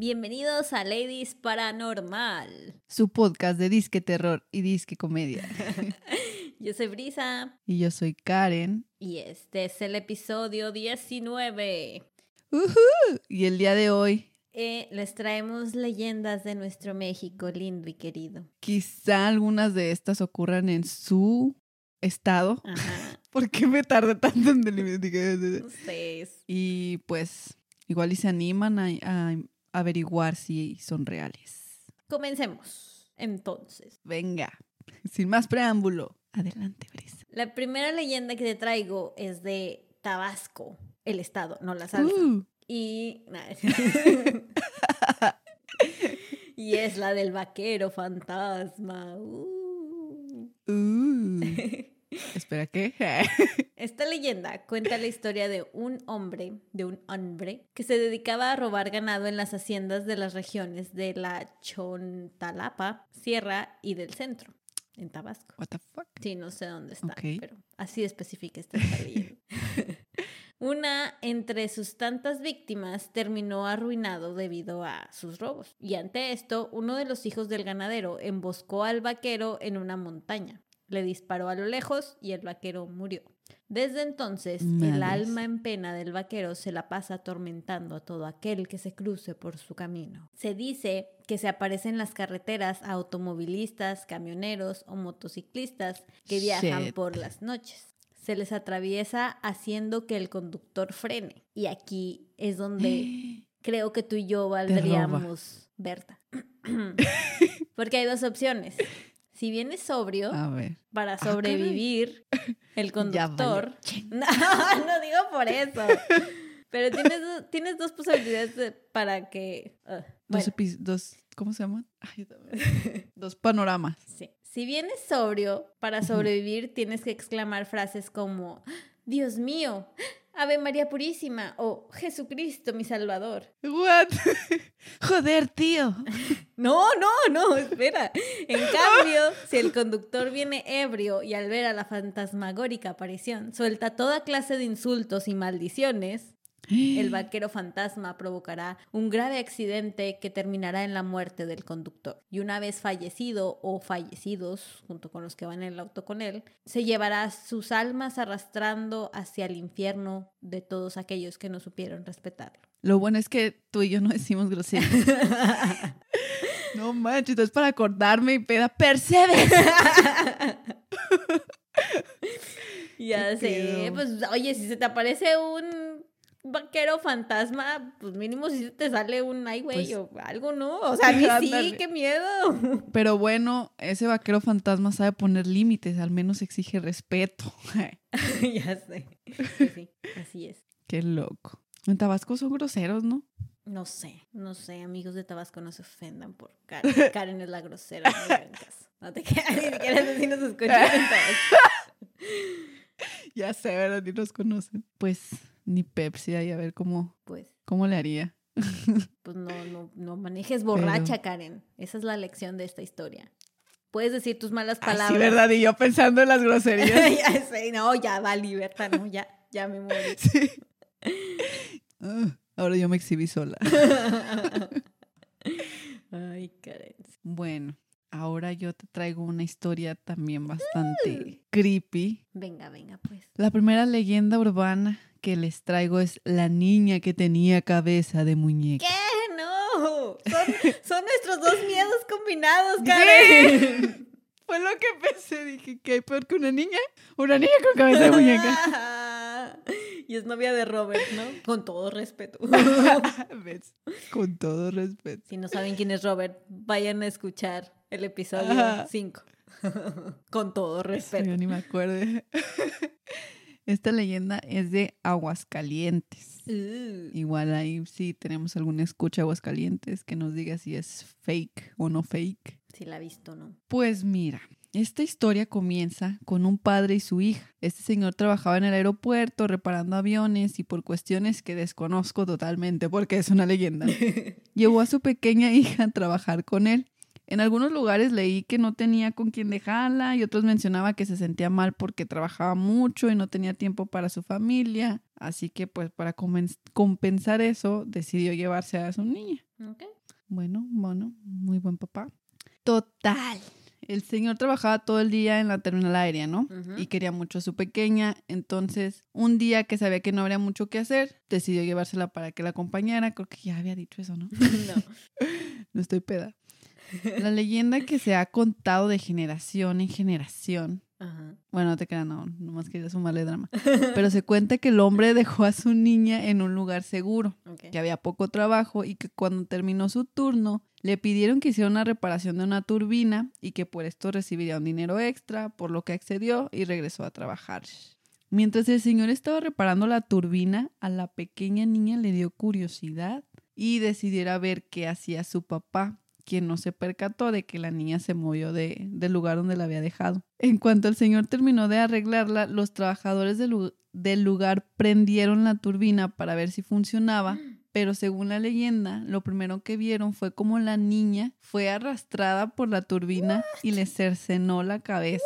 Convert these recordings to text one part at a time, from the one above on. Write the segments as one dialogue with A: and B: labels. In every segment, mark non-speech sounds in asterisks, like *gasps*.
A: Bienvenidos a Ladies Paranormal.
B: Su podcast de disque terror y disque comedia. *laughs*
A: yo soy Brisa.
B: Y yo soy Karen.
A: Y este es el episodio 19.
B: Y el día de hoy
A: eh, les traemos leyendas de nuestro México lindo y querido.
B: Quizá algunas de estas ocurran en su estado. Ajá. *laughs* ¿Por qué me tardé tanto en delimitar?
A: Ustedes.
B: Y pues igual y se animan a, averiguar si son reales.
A: Comencemos, entonces.
B: Venga, sin más preámbulo. Adelante, Brisa.
A: La primera leyenda que te traigo es de Tabasco, el estado, no la salsa. Uh. Y... *laughs* y es la del vaquero fantasma. Uh.
B: Uh. *laughs* Espera, ¿qué? *laughs*
A: Esta leyenda cuenta la historia de un hombre, de un hombre, que se dedicaba a robar ganado en las haciendas de las regiones de la Chontalapa, Sierra y del Centro, en Tabasco.
B: What the fuck?
A: Sí, no sé dónde está, pero así especifica esta leyenda. *laughs* Una entre sus tantas víctimas terminó arruinado debido a sus robos. Y ante esto, uno de los hijos del ganadero emboscó al vaquero en una montaña. Le disparó a lo lejos y el vaquero murió. Desde entonces, el alma en pena del vaquero se la pasa atormentando a todo aquel que se cruce por su camino. Se dice que se aparecen en las carreteras a automovilistas, camioneros o motociclistas que viajan por las noches. Se les atraviesa haciendo que el conductor frene. Y aquí es donde *gasps* creo que tú y yo valdríamos Berta. *laughs* *clears throat* Porque hay dos opciones si vienes sobrio, para ah, sobrevivir, *laughs* el conductor. *laughs* *laughs* no, no digo por eso. Pero tienes, tienes dos posibilidades para que.
B: Ah, dos, ¿Cómo se llaman? dos panoramas.
A: Sí. Si vienes sobrio, para sobrevivir tienes que exclamar frases como: Dios mío, Ave María Purísima o Jesucristo mi Salvador.
B: What? *laughs* Joder, tío.
A: No, no, no, espera. En cambio, si el conductor viene ebrio y al ver a la fantasmagórica aparición suelta toda clase de insultos y maldiciones, el *gasps* vaquero fantasma provocará un grave accidente que terminará en la muerte del conductor. Y una vez fallecido o fallecidos, junto con los que van en el auto con él, se llevará sus almas arrastrando hacia el infierno de todos aquellos que no supieron respetarlo.
B: Lo bueno es que tú y yo no decimos groserías. *laughs* no manches, es para acordarme y peda, percebes. *laughs*
A: ya sé, pues oye, si se te aparece un vaquero fantasma, pues mínimo si te sale un ay, güey, pues o algo, ¿no? O sea, *laughs* a mí sí, qué miedo.
B: Pero bueno, ese vaquero fantasma sabe poner límites, al menos exige respeto. *laughs* *laughs*
A: ya sé. Sí, así es.
B: Qué loco. En Tabasco son groseros, ¿no?
A: No sé, no sé, amigos de Tabasco no se ofendan por Karen. Karen es la grosera, no No te quedas, ni siquiera si nos escuchan en
B: Ya sé, ¿verdad? Ni nos conocen. Pues ni Pepsi ahí a ver cómo, pues, cómo le haría. *laughs*
A: Pues no, no, no manejes borracha, Karen. Esa es la lección de esta historia. Puedes decir tus malas palabras.
B: sí, verdad, y yo pensando en las *laughs* groserías.
A: ya sé, no, ya va, libertad, no, ya, ya me muero. *laughs* Sí.
B: Ah, ahora yo me exhibí sola.
A: Ay, Karen.
B: Bueno, ahora yo te traigo una historia también bastante creepy.
A: Venga, venga, pues.
B: La primera leyenda urbana que les traigo es la niña que tenía cabeza de muñeca.
A: ¿Qué? No. Son, *laughs* nuestros dos miedos combinados, Karen. *laughs*
B: Fue lo que pensé. Dije, ¿qué hay peor que una niña? Una niña con cabeza de muñeca. *laughs*
A: y es novia de Robert, ¿no? Con todo respeto.
B: Con todo respeto.
A: Si no saben quién es Robert, vayan a escuchar el episodio 5. Con todo respeto.
B: yo ni me acuerdo. Esta leyenda es de Aguascalientes. Uh. Igual ahí sí tenemos alguna escucha Aguascalientes que nos diga si es fake o no fake.
A: Si la ha visto, ¿no?
B: Pues mira, esta historia comienza con un padre y su hija. Este señor trabajaba en el aeropuerto reparando aviones y por cuestiones que desconozco totalmente porque es una leyenda, *laughs* llevó a su pequeña hija a trabajar con él. En algunos lugares leí que no tenía con quién dejarla y otros mencionaba que se sentía mal porque trabajaba mucho y no tenía tiempo para su familia. Así que pues para compensar eso decidió llevarse a su niña.
A: Ok.
B: Bueno, bueno, muy buen papá. Total. El señor trabajaba todo el día en la terminal aérea, ¿no? Y quería mucho a su pequeña. Entonces, un día que sabía que no habría mucho que hacer, decidió llevársela para que la acompañara. Creo que ya había dicho eso, ¿no? *laughs*
A: no. *laughs*
B: No estoy peda. La leyenda que se ha contado de generación en generación.
A: Ajá.
B: Bueno, no te creas, no, nomás quería sumarle drama. Pero se cuenta que el hombre dejó a su niña en un lugar seguro, que había poco trabajo y que cuando terminó su turno le pidieron que hiciera una reparación de una turbina y que por esto recibiría un dinero extra, por lo que accedió y regresó a trabajar. Mientras el señor estaba reparando la turbina, a la pequeña niña le dio curiosidad y decidiera ver qué hacía su papá, quien no se percató de que la niña se movió de- del lugar donde la había dejado. En cuanto el señor terminó de arreglarla, los trabajadores del, lu- del lugar prendieron la turbina para ver si funcionaba, *gasps* pero según la leyenda, lo primero que vieron fue como la niña fue arrastrada por la turbina y le cercenó la cabeza.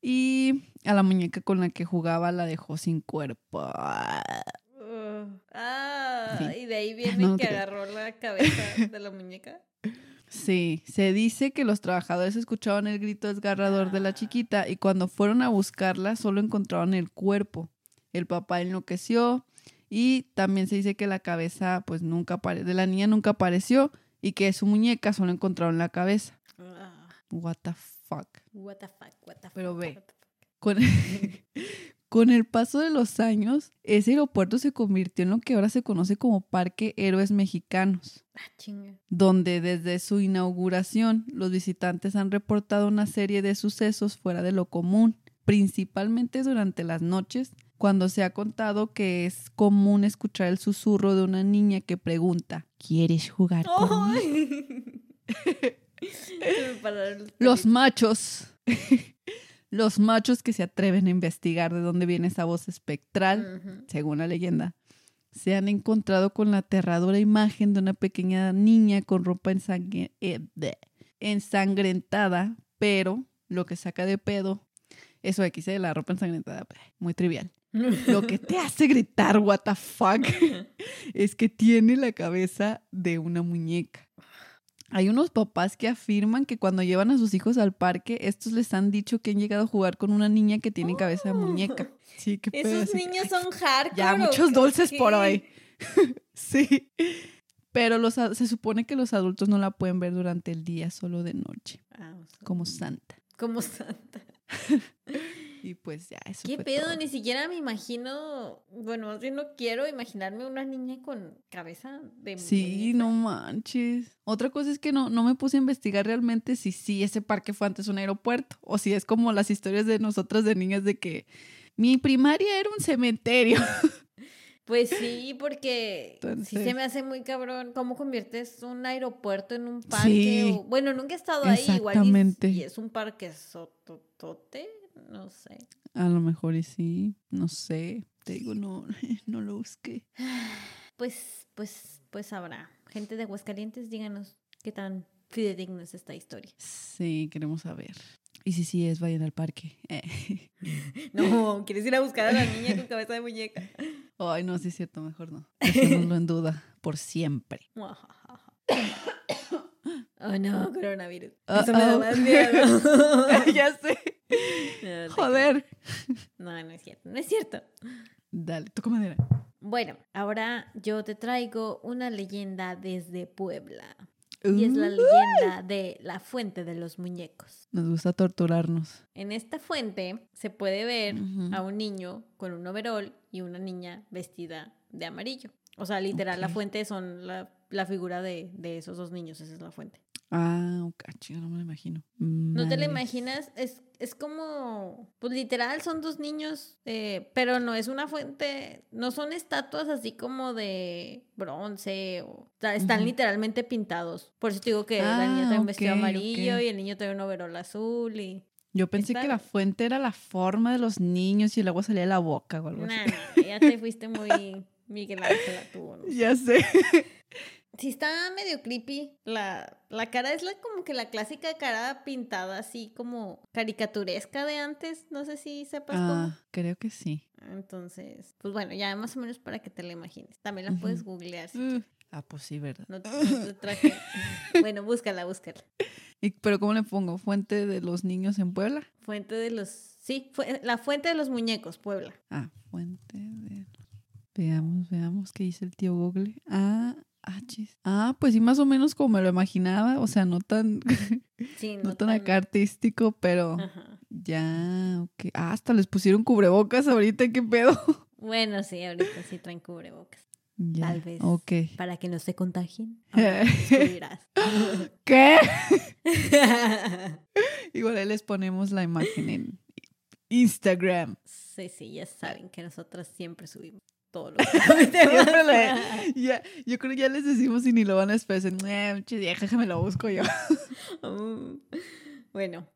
B: Y a la muñeca con la que jugaba la dejó sin cuerpo.
A: Uh, ah,
B: Sí.
A: y de ahí viene *laughs*
B: No
A: que
B: creo.
A: agarró la cabeza de la muñeca. *laughs*
B: Sí, se dice que los trabajadores escuchaban el grito desgarrador de la chiquita y cuando fueron a buscarla solo encontraron el cuerpo. El papá enloqueció y también se dice que la cabeza pues nunca de la niña nunca apareció y que su muñeca solo encontraron la cabeza.
A: Ah,
B: What the fuck.
A: what the fuck, what the
B: Pero
A: fuck,
B: ve.
A: what the fuck.
B: Con, *laughs* con el paso de los años, ese aeropuerto se convirtió en lo que ahora se conoce como Parque Héroes Mexicanos.
A: Ah,
B: donde desde su inauguración los visitantes han reportado una serie de sucesos fuera de lo común, principalmente durante las noches, cuando se ha contado que es común escuchar el susurro de una niña que pregunta, ¿quieres jugar conmigo? *laughs*
A: Los
B: machos, *laughs* los machos que se atreven a investigar de dónde viene esa voz espectral, según la leyenda, se han encontrado con la aterradora imagen de una pequeña niña con ropa ensangre- eh, ensangrentada, pero lo que saca de pedo, eso aquí de la ropa ensangrentada, muy trivial. Lo que te *laughs* hace gritar, what the fuck, *laughs* es que tiene la cabeza de una muñeca. Hay unos papás que afirman que cuando llevan a sus hijos al parque, estos les han dicho que han llegado a jugar con una niña que tiene cabeza de muñeca. Sí, qué pedo.
A: Esos niños son *laughs* hardcore.
B: ya,
A: ¿o
B: muchos
A: qué?
B: dulces por hoy. *laughs* sí. Pero los, se supone que los adultos no la pueden ver durante el día, solo de noche,
A: Ah, o sea,
B: como santa.
A: Como santa. *laughs*
B: Y pues ya, eso
A: ¿Qué
B: fue
A: pedo?
B: todo.
A: Ni siquiera me imagino. Bueno, más bien no quiero imaginarme una niña con cabeza de.
B: Sí,
A: muñeca.
B: no manches. Otra cosa es que no, no me puse a investigar realmente si sí ese parque fue antes un aeropuerto o si es como las historias de nosotras de niñas de que mi primaria era un cementerio. *laughs*
A: Pues sí, porque sí se me hace muy cabrón. ¿Cómo conviertes un aeropuerto en un parque?
B: Sí.
A: o- bueno, nunca he estado ahí. Igual y- y es un parque sototote. No sé.
B: A lo mejor y sí, no sé. Te digo, no, *laughs* no lo busqué. *sighs*
A: Pues, pues, pues habrá. Gente de Aguascalientes, díganos qué tan fidedigna es esta historia.
B: Sí, queremos saber. Y si sí es, vayan al parque. Eh. *laughs* *laughs*
A: No, ¿quieres ir a buscar a la niña con cabeza de muñeca?
B: Ay, no, sí es cierto, mejor no. Dejémoslo en duda por siempre.
A: Oh no, coronavirus.
B: Uh-oh.
A: Eso me da más miedo. *laughs*
B: ya sé.
A: No,
B: Joder.
A: No, no es cierto, no es cierto.
B: Dale, toca madera.
A: Bueno, ahora yo te traigo una leyenda desde Puebla. Y es la leyenda de la fuente de los muñecos.
B: Nos gusta torturarnos.
A: En esta fuente se puede ver a un niño con un overol y una niña vestida de amarillo. O sea, literal, la fuente son la, la figura de, de esos dos niños, esa es la fuente.
B: Ah, ok, chido, no me lo imagino.
A: ¿No te la imaginas? Es, es como, pues literal, son dos niños, eh, pero no es una fuente, no son estatuas así como de bronce, o, están literalmente pintados. Por eso te digo que la niña
B: Ah,
A: trae un vestido amarillo y el niño trae un overol azul y...
B: Yo pensé
A: Está-
B: que la fuente era la forma de los niños y el agua salía de la boca o algo
A: Nah,
B: así.
A: nah, ya te fuiste muy *laughs* Miguel Ángel tú. no sé.
B: Ya sé. *laughs*
A: Sí está medio creepy. La, la cara es la como que la clásica cara pintada así como caricaturesca de antes. No sé si sepas cómo.
B: Ah, creo que sí.
A: Entonces, pues bueno, ya más o menos para que te la imagines. También la puedes googlear. si
B: Uh, Ah, pues sí, ¿verdad?
A: No, no te *laughs* traje. bueno, búscala, búscala.
B: ¿Y, ¿Pero cómo le pongo? ¿Fuente de los niños en Puebla?
A: Fuente de los... Sí, fue la fuente de los muñecos, Puebla.
B: Ah, fuente de... Veamos, veamos qué dice el tío Google. Ah, ah, chis. Ah, pues sí, más o menos como me lo imaginaba. O sea, no tan, *laughs*
A: Sí,
B: no tan acá artístico, pero
A: Ajá.
B: ya, ok. Ah, hasta les pusieron cubrebocas ahorita, ¿qué pedo? *laughs*
A: Bueno, sí, ahorita sí traen cubrebocas.
B: Ya,
A: Tal vez.
B: Ok.
A: Para que no se contagien. *laughs*
B: ¿Qué? Igual ahí les ponemos la imagen en Instagram.
A: sí, sí, ya saben que nosotras siempre subimos todo lo que *laughs*
B: le- ya, yo creo que ya les decimos y ni lo van a esperar. Déjame lo busco yo. *laughs*
A: Mm. Bueno,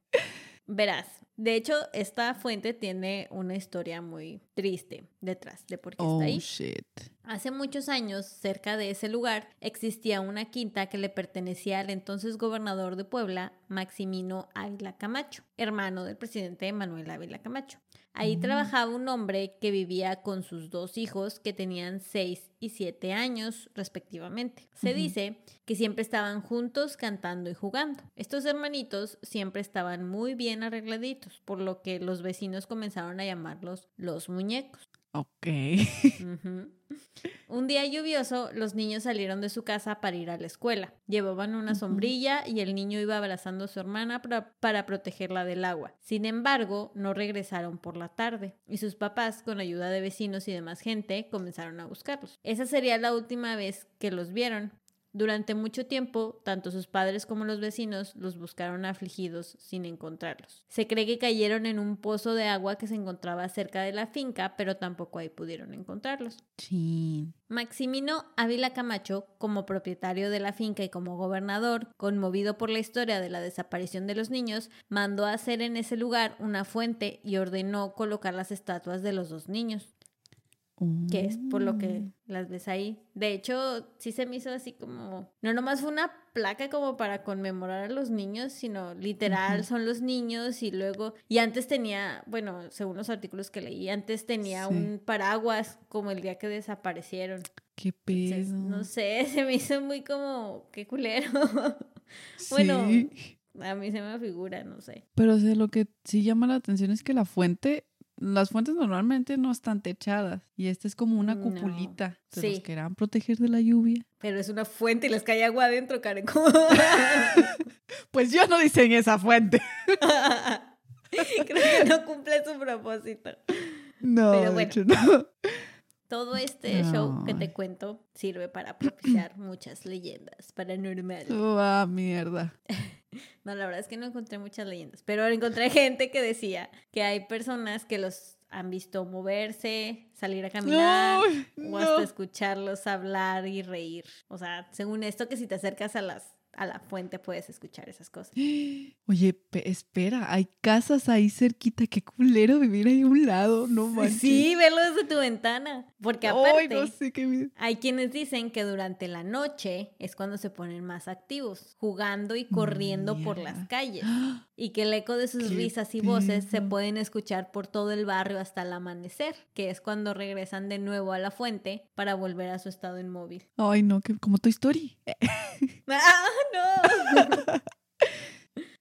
A: verás. De hecho, esta fuente tiene una historia muy triste detrás de por qué
B: Oh,
A: está ahí.
B: shit.
A: Hace muchos años, cerca de ese lugar, existía una quinta que le pertenecía al entonces gobernador de Puebla, Maximino Ávila Camacho, hermano del presidente Manuel Ávila Camacho. Ahí
B: Mm.
A: trabajaba un hombre que vivía con sus dos hijos que tenían 6 y 7 años respectivamente. Se dice que siempre estaban juntos cantando y jugando. Estos hermanitos siempre estaban muy bien arregladitos, por lo que los vecinos comenzaron a llamarlos los muñecos.
B: Ok. *laughs*
A: Un día lluvioso, los niños salieron de su casa para ir a la escuela. Llevaban una sombrilla y el niño iba abrazando a su hermana para, para protegerla del agua. Sin embargo, no regresaron por la tarde y sus papás, con ayuda de vecinos y demás gente, comenzaron a buscarlos. Esa sería la última vez que los vieron. Durante mucho tiempo, tanto sus padres como los vecinos los buscaron afligidos sin encontrarlos. Se cree que cayeron en un pozo de agua que se encontraba cerca de la finca, pero tampoco ahí pudieron encontrarlos. Maximino Ávila Camacho, como propietario de la finca y como gobernador, conmovido por la historia de la desaparición de los niños, mandó a hacer en ese lugar una fuente y ordenó colocar las estatuas de los dos niños, que es por lo que
B: Mm.
A: las ves ahí. De hecho, sí se me hizo así como, no nomás fue una placa como para conmemorar a los niños, sino literal son los niños y luego, y antes tenía, bueno, según los artículos que leí, antes tenía
B: Sí.
A: un paraguas como el día que desaparecieron.
B: Qué
A: Entonces,
B: pedo.
A: no sé, *laughs* se me hizo muy como, qué culero. bueno,
B: Sí.
A: A mí se me figura, no sé.
B: Pero o sea, lo que sí llama la atención es que la fuente, las fuentes normalmente no están techadas y esta es como una
A: No.
B: cupulita. Se los querrán proteger de la lluvia.
A: Pero es una fuente y les cae agua adentro, Karen. *laughs*
B: Pues yo no diseñé esa fuente. *laughs*
A: Creo que no cumple su propósito.
B: No,
A: Pero
B: de hecho no.
A: Todo este show que te cuento sirve para propiciar muchas leyendas paranormales.
B: Ah, mierda. *laughs*
A: No, la verdad es que no encontré muchas leyendas, pero encontré gente que decía que hay personas que los han visto moverse, salir a caminar,
B: No,
A: o hasta
B: no.
A: escucharlos hablar y reír. O sea, según esto, que si te acercas a las a la fuente puedes escuchar esas cosas.
B: Oye, pe- espera, hay casas ahí cerquita. Qué culero vivir ahí a un lado, no manches.
A: Sí, verlo desde tu ventana. Porque
B: Ay,
A: aparte,
B: no sé qué
A: hay quienes dicen que durante la noche es cuando se ponen más activos, jugando y corriendo por las calles. Y que el eco de sus
B: Qué
A: risas y voces se pueden escuchar por todo el barrio hasta el amanecer, que es cuando regresan de nuevo a la fuente para volver a su estado inmóvil.
B: Ay, no, que como tu historia. *laughs*
A: ¡Ah, no! *laughs*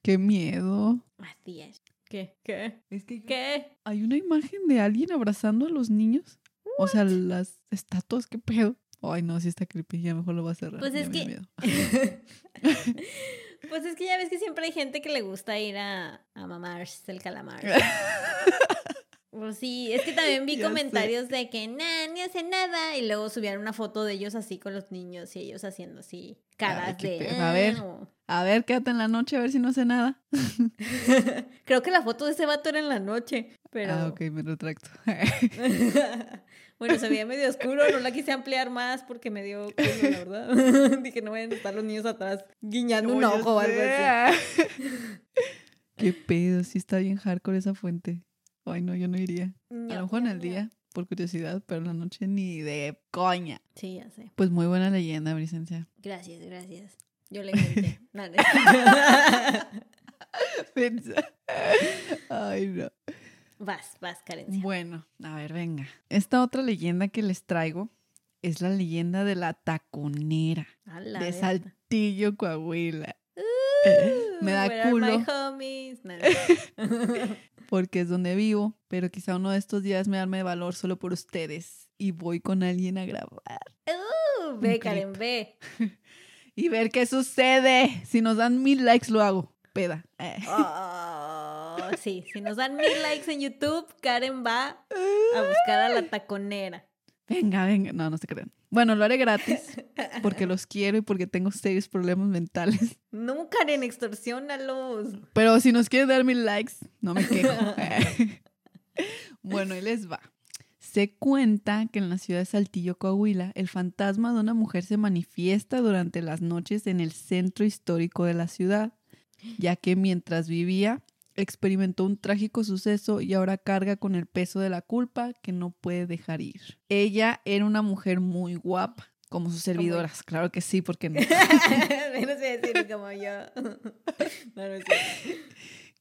B: Qué miedo.
A: Así es. ¿Qué? ¿Qué?
B: Es que
A: ¿Qué?
B: hay una imagen de alguien abrazando a los niños. O sea, las estatuas, qué pedo. Ay, no, sí está creepy, ya mejor lo va a cerrar.
A: Pues
B: ya
A: es que-
B: miedo. *laughs*
A: Pues es que ya ves que siempre hay gente que le gusta ir a, a mamarse el calamar. *laughs* Pues sí, es que también vi *laughs*
B: sé.
A: comentarios de que nah, ni hace nada. Y luego subían una foto de ellos así con los niños y ellos haciendo así caras de.
B: A ver.
A: O-
B: A ver, quédate en la noche a ver si no hace nada. *laughs*
A: Creo que la foto de ese vato era en la noche. Pero.
B: Ah, ok, me retracto. *laughs*
A: bueno, se veía medio oscuro, no la quise ampliar más porque me dio culo, la verdad. Dije, no vayan a estar los niños atrás guiñando un ojo o algo así.
B: Qué pedo, sí está bien hardcore esa fuente. Ay, no, yo no iría. A
A: No,
B: lo mejor en el día, por curiosidad, pero en la noche ni de coña.
A: Sí, ya sé.
B: Pues muy buena leyenda, Bricencia.
A: Gracias, gracias. Yo le. *laughs* No, no. *laughs*
B: Ay, no.
A: vas, vas, Carencia.
B: Bueno, a ver, venga. Esta otra leyenda que les traigo es la leyenda de la taconera de Saltillo, Coahuila. Uh, *laughs* Me da culo. Porque es donde vivo, pero quizá uno de estos días me arme de valor solo por ustedes y voy con alguien a grabar.
A: Uh, ve, Karen, ve. *laughs*
B: y ver qué sucede. Si nos dan mil likes, lo hago. Peda.
A: Eh. Oh, sí, si nos dan mil likes en YouTube, Karen va a *laughs* buscar a la taconera.
B: Venga, venga. No, no se crean. Bueno, lo haré gratis *laughs* porque los quiero y porque tengo serios problemas mentales.
A: No, Karen, extorsionalos.
B: Pero si nos quieren dar mil likes, no me quejo. *laughs* bueno, ahí les va. Se cuenta que en la ciudad de Saltillo, Coahuila, el fantasma de una mujer se manifiesta durante las noches en el centro histórico de la ciudad, ya que mientras vivía experimentó un trágico suceso y ahora carga con el peso de la culpa que no puede dejar ir. Ella era una mujer muy guapa, como sus servidoras, claro que sí, porque no. *laughs*
A: no sé decir como yo. *laughs* no, no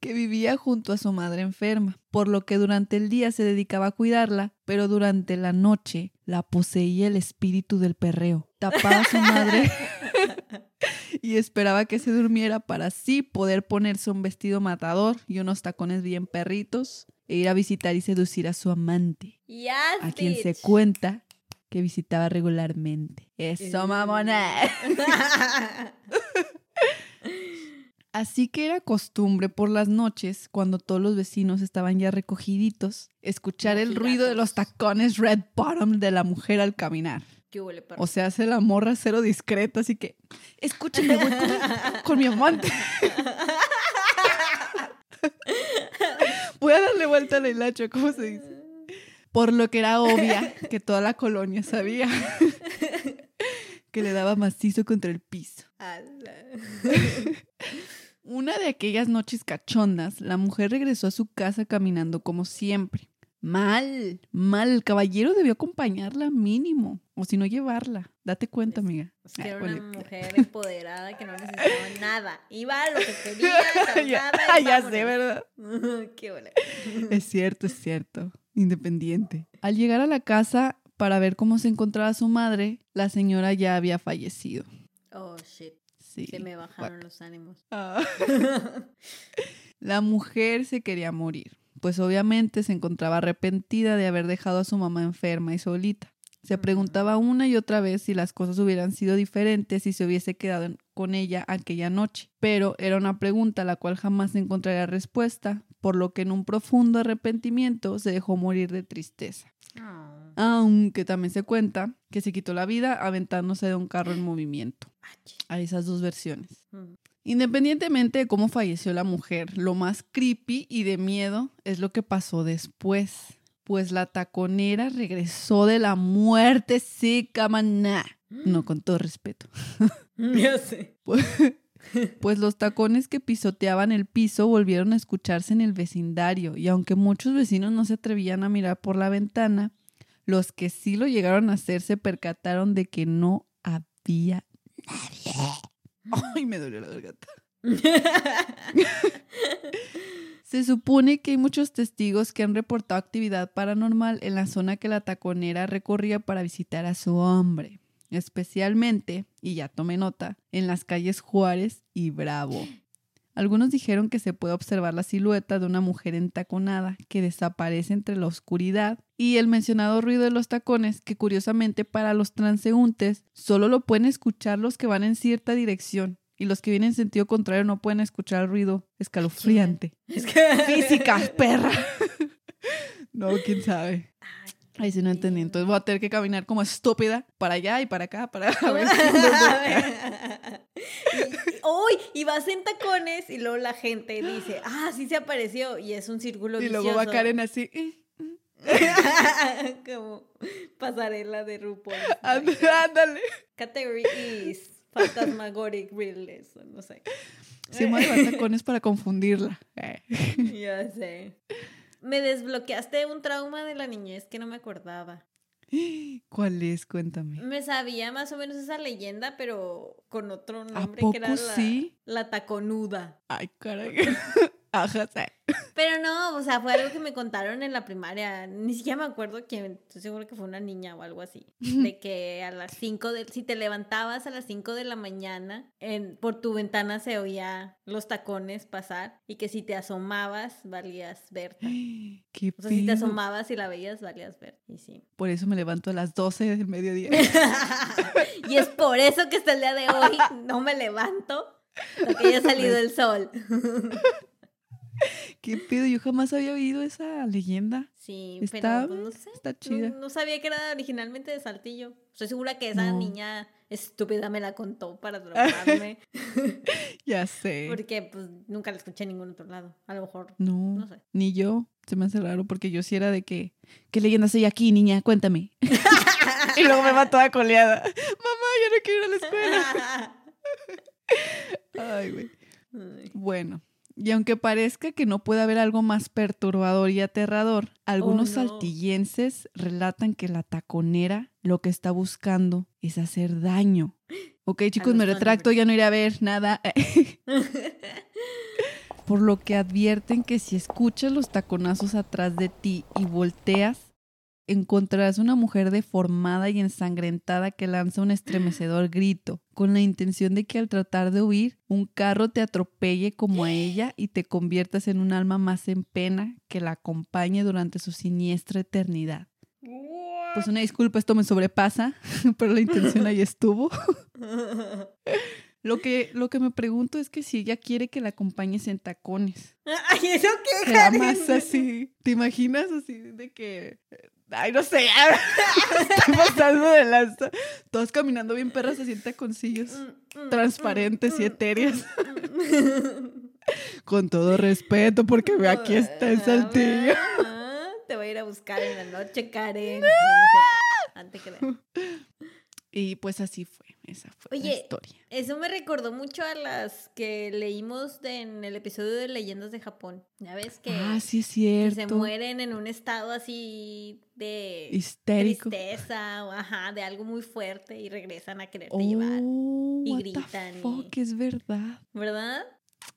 B: que vivía junto a su madre enferma, por lo que durante el día se dedicaba a cuidarla, pero durante la noche la poseía el espíritu del perreo. Tapaba a su madre *laughs* *laughs* y esperaba que se durmiera para así poder ponerse un vestido matador y unos tacones bien perritos e ir a visitar y seducir a su amante, a quien se cuenta que visitaba regularmente. Eso, mamona. *laughs* Así que era costumbre por las noches, cuando todos los vecinos estaban ya recogiditos, escuchar el ruido de los tacones red bottom de la mujer al caminar. O sea, hace la morra cero discreta, así que, escúchame, voy *laughs* con, mi amante. *laughs* voy a darle vuelta al hilacho, ¿cómo se dice? Por lo que era obvia que toda la colonia sabía *laughs* que le daba macizo contra el piso. Una de aquellas noches cachondas, la mujer regresó a su casa caminando como siempre. Mal, mal. El caballero debió acompañarla mínimo, o si no llevarla. Date cuenta, amiga.
A: Es que era una mujer empoderada que no necesitaba *laughs* nada. Iba a lo que *laughs* quería,
B: ya,
A: nada, *laughs*
B: ya sé, ¿verdad?
A: Qué bueno.
B: Es cierto, es cierto. Independiente. Al llegar a la casa para ver cómo se encontraba su madre, la señora ya había fallecido.
A: Oh, shit. Se me bajaron los ánimos.
B: Ah. la mujer se quería morir, pues obviamente se encontraba arrepentida de haber dejado a su mamá enferma y solita. Se preguntaba una y otra vez si las cosas hubieran sido diferentes si se hubiese quedado con ella aquella noche. Pero era una pregunta a la cual jamás encontraría respuesta, por lo que en un profundo arrepentimiento se dejó morir de tristeza. Ah. Aunque también se cuenta que se quitó la vida aventándose de un carro en movimiento. A esas dos versiones. Independientemente de cómo falleció la mujer, lo más creepy y de miedo es lo que pasó después. Pues la taconera regresó de la muerte, sí, maná. No, con todo respeto. *laughs*
A: Ya sé.
B: Pues, *laughs* pues los tacones que pisoteaban el piso volvieron a escucharse en el vecindario y aunque muchos vecinos no se atrevían a mirar por la ventana, los que sí lo llegaron a hacer se percataron de que no había nadie. *laughs* Ay, me dolió la garganta. *laughs* Se supone que hay muchos testigos que han reportado actividad paranormal en la zona que la taconera recorría para visitar a su hombre, especialmente, y ya tome nota, en las calles Juárez y Bravo. Algunos dijeron que se puede observar la silueta de una mujer entaconada que desaparece entre la oscuridad y el mencionado ruido de los tacones que curiosamente para los transeúntes solo lo pueden escuchar los que van en cierta dirección y los que vienen en sentido contrario no pueden escuchar el ruido escalofriante. Es que... Física, *laughs* perra. *laughs* no, quién sabe. Ahí sí no entendí. Entonces voy a tener que caminar como estúpida para allá y para acá para *laughs* ver.
A: Uy, *laughs* *laughs* y vas en tacones y luego la gente dice, *gasps* ah, sí se apareció y es un círculo
B: Y luego va Karen así. Eh,
A: eh". como pasarela de RuPaul.
B: Ándale.
A: Category is Phantasmagoric Realness, no sé.
B: Se me tacones para confundirla.
A: ya sé. Me desbloqueaste un trauma de la niñez que no me acordaba.
B: ¿Cuál es? Cuéntame.
A: Me sabía más o menos esa leyenda, pero con otro nombre que era la, la taconuda.
B: Ay, caray. *laughs* Ajá, sí. *laughs*
A: Pero no, o sea, fue algo que me contaron en la primaria. Ni siquiera me acuerdo quién, estoy seguro que fue una niña o algo así. De que a las 5 de, si te levantabas a las 5 de la mañana, en, por tu ventana se oía los tacones pasar y que si te asomabas, valías ver. *gasps*
B: Qué
A: O sea, si te asomabas y la veías, valías ver. Y sí.
B: Por eso me levanto a las 12 del mediodía. *laughs*
A: y es por eso que hasta el día de hoy *laughs* no me levanto porque ya ha salido el sol. *laughs*
B: ¿Qué pedo? Yo jamás había oído esa leyenda.
A: Sí,
B: Está-
A: pero pues, no sé.
B: Está chida.
A: no sabía que era originalmente de Saltillo. Estoy segura que esa
B: No.
A: niña estúpida me la contó para traumarme. *laughs*
B: Ya sé.
A: porque pues nunca la escuché en ningún otro lado. A lo mejor,
B: No,
A: no sé.
B: ni yo. Se me hace raro porque yo sí era de que, ¿qué leyendas hay aquí, niña? Cuéntame. *laughs* y luego me va toda coleada. Mamá, yo no quiero ir a la escuela. Ay, güey. Bueno, y aunque parezca que no puede haber algo más perturbador y aterrador, algunos
A: Oh, no.
B: saltillenses relatan que la taconera lo que está buscando es hacer daño. *gasps* Ok, chicos, me retracto, ya no iré a ver nada. *laughs* Por lo que advierten que si escuchas los taconazos atrás de ti y volteas, encontrarás una mujer deformada y ensangrentada que lanza un estremecedor grito, con la intención de que al tratar de huir, un carro te atropelle como a ella y te conviertas en un alma más en pena que la acompañe durante su siniestra eternidad. Pues una disculpa, esto me sobrepasa, *laughs* pero la intención ahí estuvo. *laughs* Lo que, lo que me pregunto es que si ella quiere que la acompañes en tacones. *laughs*
A: Ay, ¿eso qué, Karen?
B: más así. ¿Te imaginas así de que... Ay, no sé. *laughs* Estoy pasando de lanza. Todas caminando bien perras así en taconcillos.
A: Mm, mm,
B: Transparentes
A: mm,
B: y etéreas. *laughs* Con todo respeto, porque ve aquí está en Saltillo. *laughs*
A: Te voy a ir a buscar en la noche, Karen. Antes que.
B: Y pues así fue. Esa fue la
A: Oye,
B: historia.
A: Eso me recordó mucho a las que leímos de- en el episodio de Leyendas de Japón. Ya ves que,
B: Ah, sí es
A: que
B: cierto.
A: se mueren en un estado así de
B: Histérico.
A: tristeza o ajá, de algo muy fuerte y regresan a quererte llevar.
B: Oh,
A: Y
B: what the
A: gritan y-
B: fuck, es verdad.
A: ¿Verdad?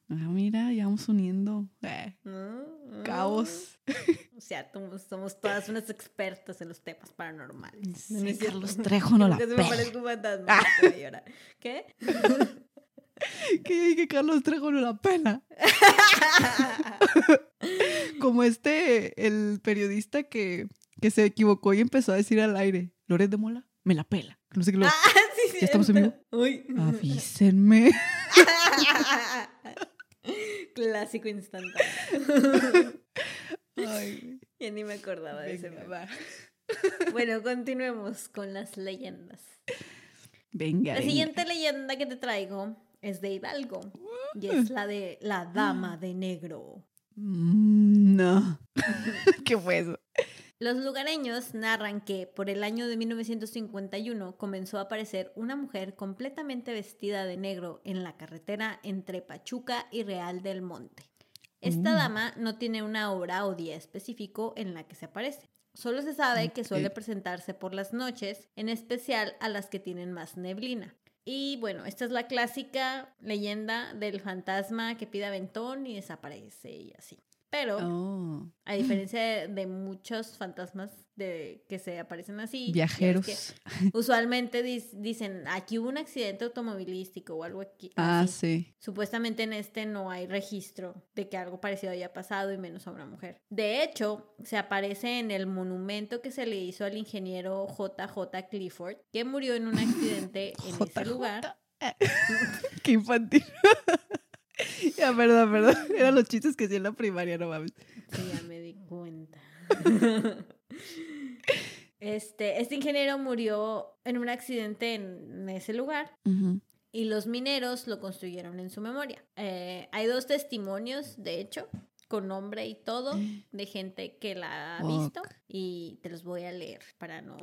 B: Ah, mira, ya vamos uniendo. Eh,
A: Mm,
B: caos. *laughs*
A: O sea, somos, somos todas unas expertas en los temas paranormales.
B: Sí. Carlos Trejo no la
A: que
B: pela.
A: me parezco un fantasma. voy a llorar. ¿Qué? *laughs*
B: Que dije Carlos Trejo no la pela. *laughs* Como este, el periodista que, que se equivocó y empezó a decir al aire, Loret de Mola, me la pela. No sé qué lo...
A: Ah, *laughs* sí,
B: ¿Ya estamos en
A: cierto. Uy.
B: Avísenme.
A: Clásico instantáneo.
B: Ay, *laughs*
A: ya ni me acordaba de ese
B: va. *laughs*
A: Bueno, continuemos con las leyendas.
B: Venga,
A: La
B: venga.
A: siguiente leyenda que te traigo es de Hidalgo y es la de la Dama de Negro.
B: Mm, No. *laughs* ¿Qué fue eso?
A: Los lugareños narran que por el año de 1951 comenzó a aparecer una mujer completamente vestida de negro en la carretera entre Pachuca y Real del Monte. Esta
B: Uh.
A: dama no tiene una hora o día específico en la que se aparece. Solo se sabe que suele presentarse por las noches, en especial a las que tienen más neblina. Y bueno, esta es la clásica leyenda del fantasma que pide aventón y desaparece y así. Pero
B: Oh,
A: a diferencia de, de muchos fantasmas de, que se aparecen así.
B: viajeros.
A: que *laughs* usualmente dis- dicen, aquí hubo un accidente automovilístico o algo aquí.
B: Ah,
A: así".
B: sí.
A: Supuestamente en este no hay registro de que algo parecido haya pasado y menos a una mujer. De hecho, se aparece en el monumento que se le hizo al ingeniero JJ Clifford, que murió en un accidente *laughs* en ese lugar. *laughs*
B: Qué infantil. Ya, perdón, perdón. *laughs* Eran los chistes que hacía en la primaria, no mames.
A: Sí, ya me di cuenta. *laughs* Este, este ingeniero murió en un accidente en ese lugar y los mineros lo construyeron en su memoria. Eh, hay dos testimonios, de hecho, con nombre y todo, *gasps* de gente que la ha visto y te los voy a leer para no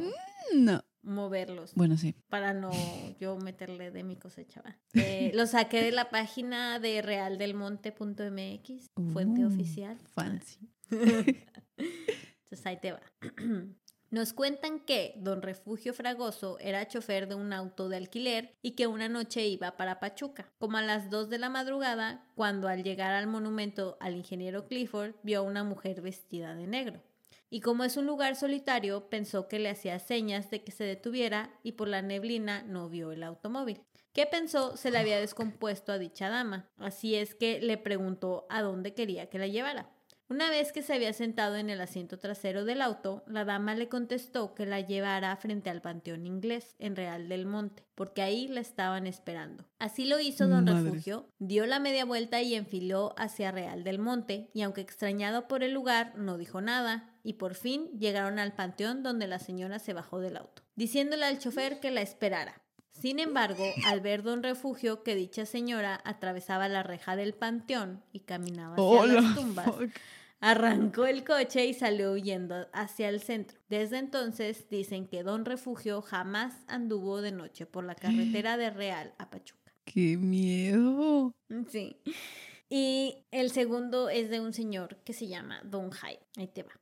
B: No.
A: Moverlos.
B: Bueno, sí.
A: Para no *laughs* yo meterle de mi cosecha. va. Eh, lo saqué de la página de realdelmonte.mx, fuente
B: Uh,
A: oficial.
B: Fancy. *laughs*
A: Entonces ahí te va. *clears throat* Nos cuentan que don Refugio Fragoso era chofer de un auto de alquiler y que una noche iba para Pachuca, como a las 2 de la madrugada, cuando al llegar al monumento al ingeniero Clifford vio a una mujer vestida de negro. Y como es un lugar solitario, pensó que le hacía señas de que se detuviera y por la neblina no vio el automóvil. ¿Qué pensó se le había descompuesto a dicha dama, así es que le preguntó a dónde quería que la llevara. Una vez que se había sentado en el asiento trasero del auto, la dama le contestó que la llevara frente al Panteón Inglés, en Real del Monte, porque ahí la estaban esperando. Así lo hizo don Refugio, dio la media vuelta y enfiló hacia Real del Monte, y aunque extrañado por el lugar, no dijo nada, y por fin llegaron al panteón donde la señora se bajó del auto, diciéndole al chofer que la esperara. Sin embargo, al ver don Refugio que dicha señora atravesaba la reja del panteón y caminaba hacia las tumbas, *laughs* arrancó el coche y salió huyendo hacia el centro. Desde entonces dicen que don Refugio jamás anduvo de noche por la carretera de Real a Pachuca.
B: ¡Qué miedo!
A: Sí. Y el segundo es de un señor que se llama Don Jaime. Ahí te va.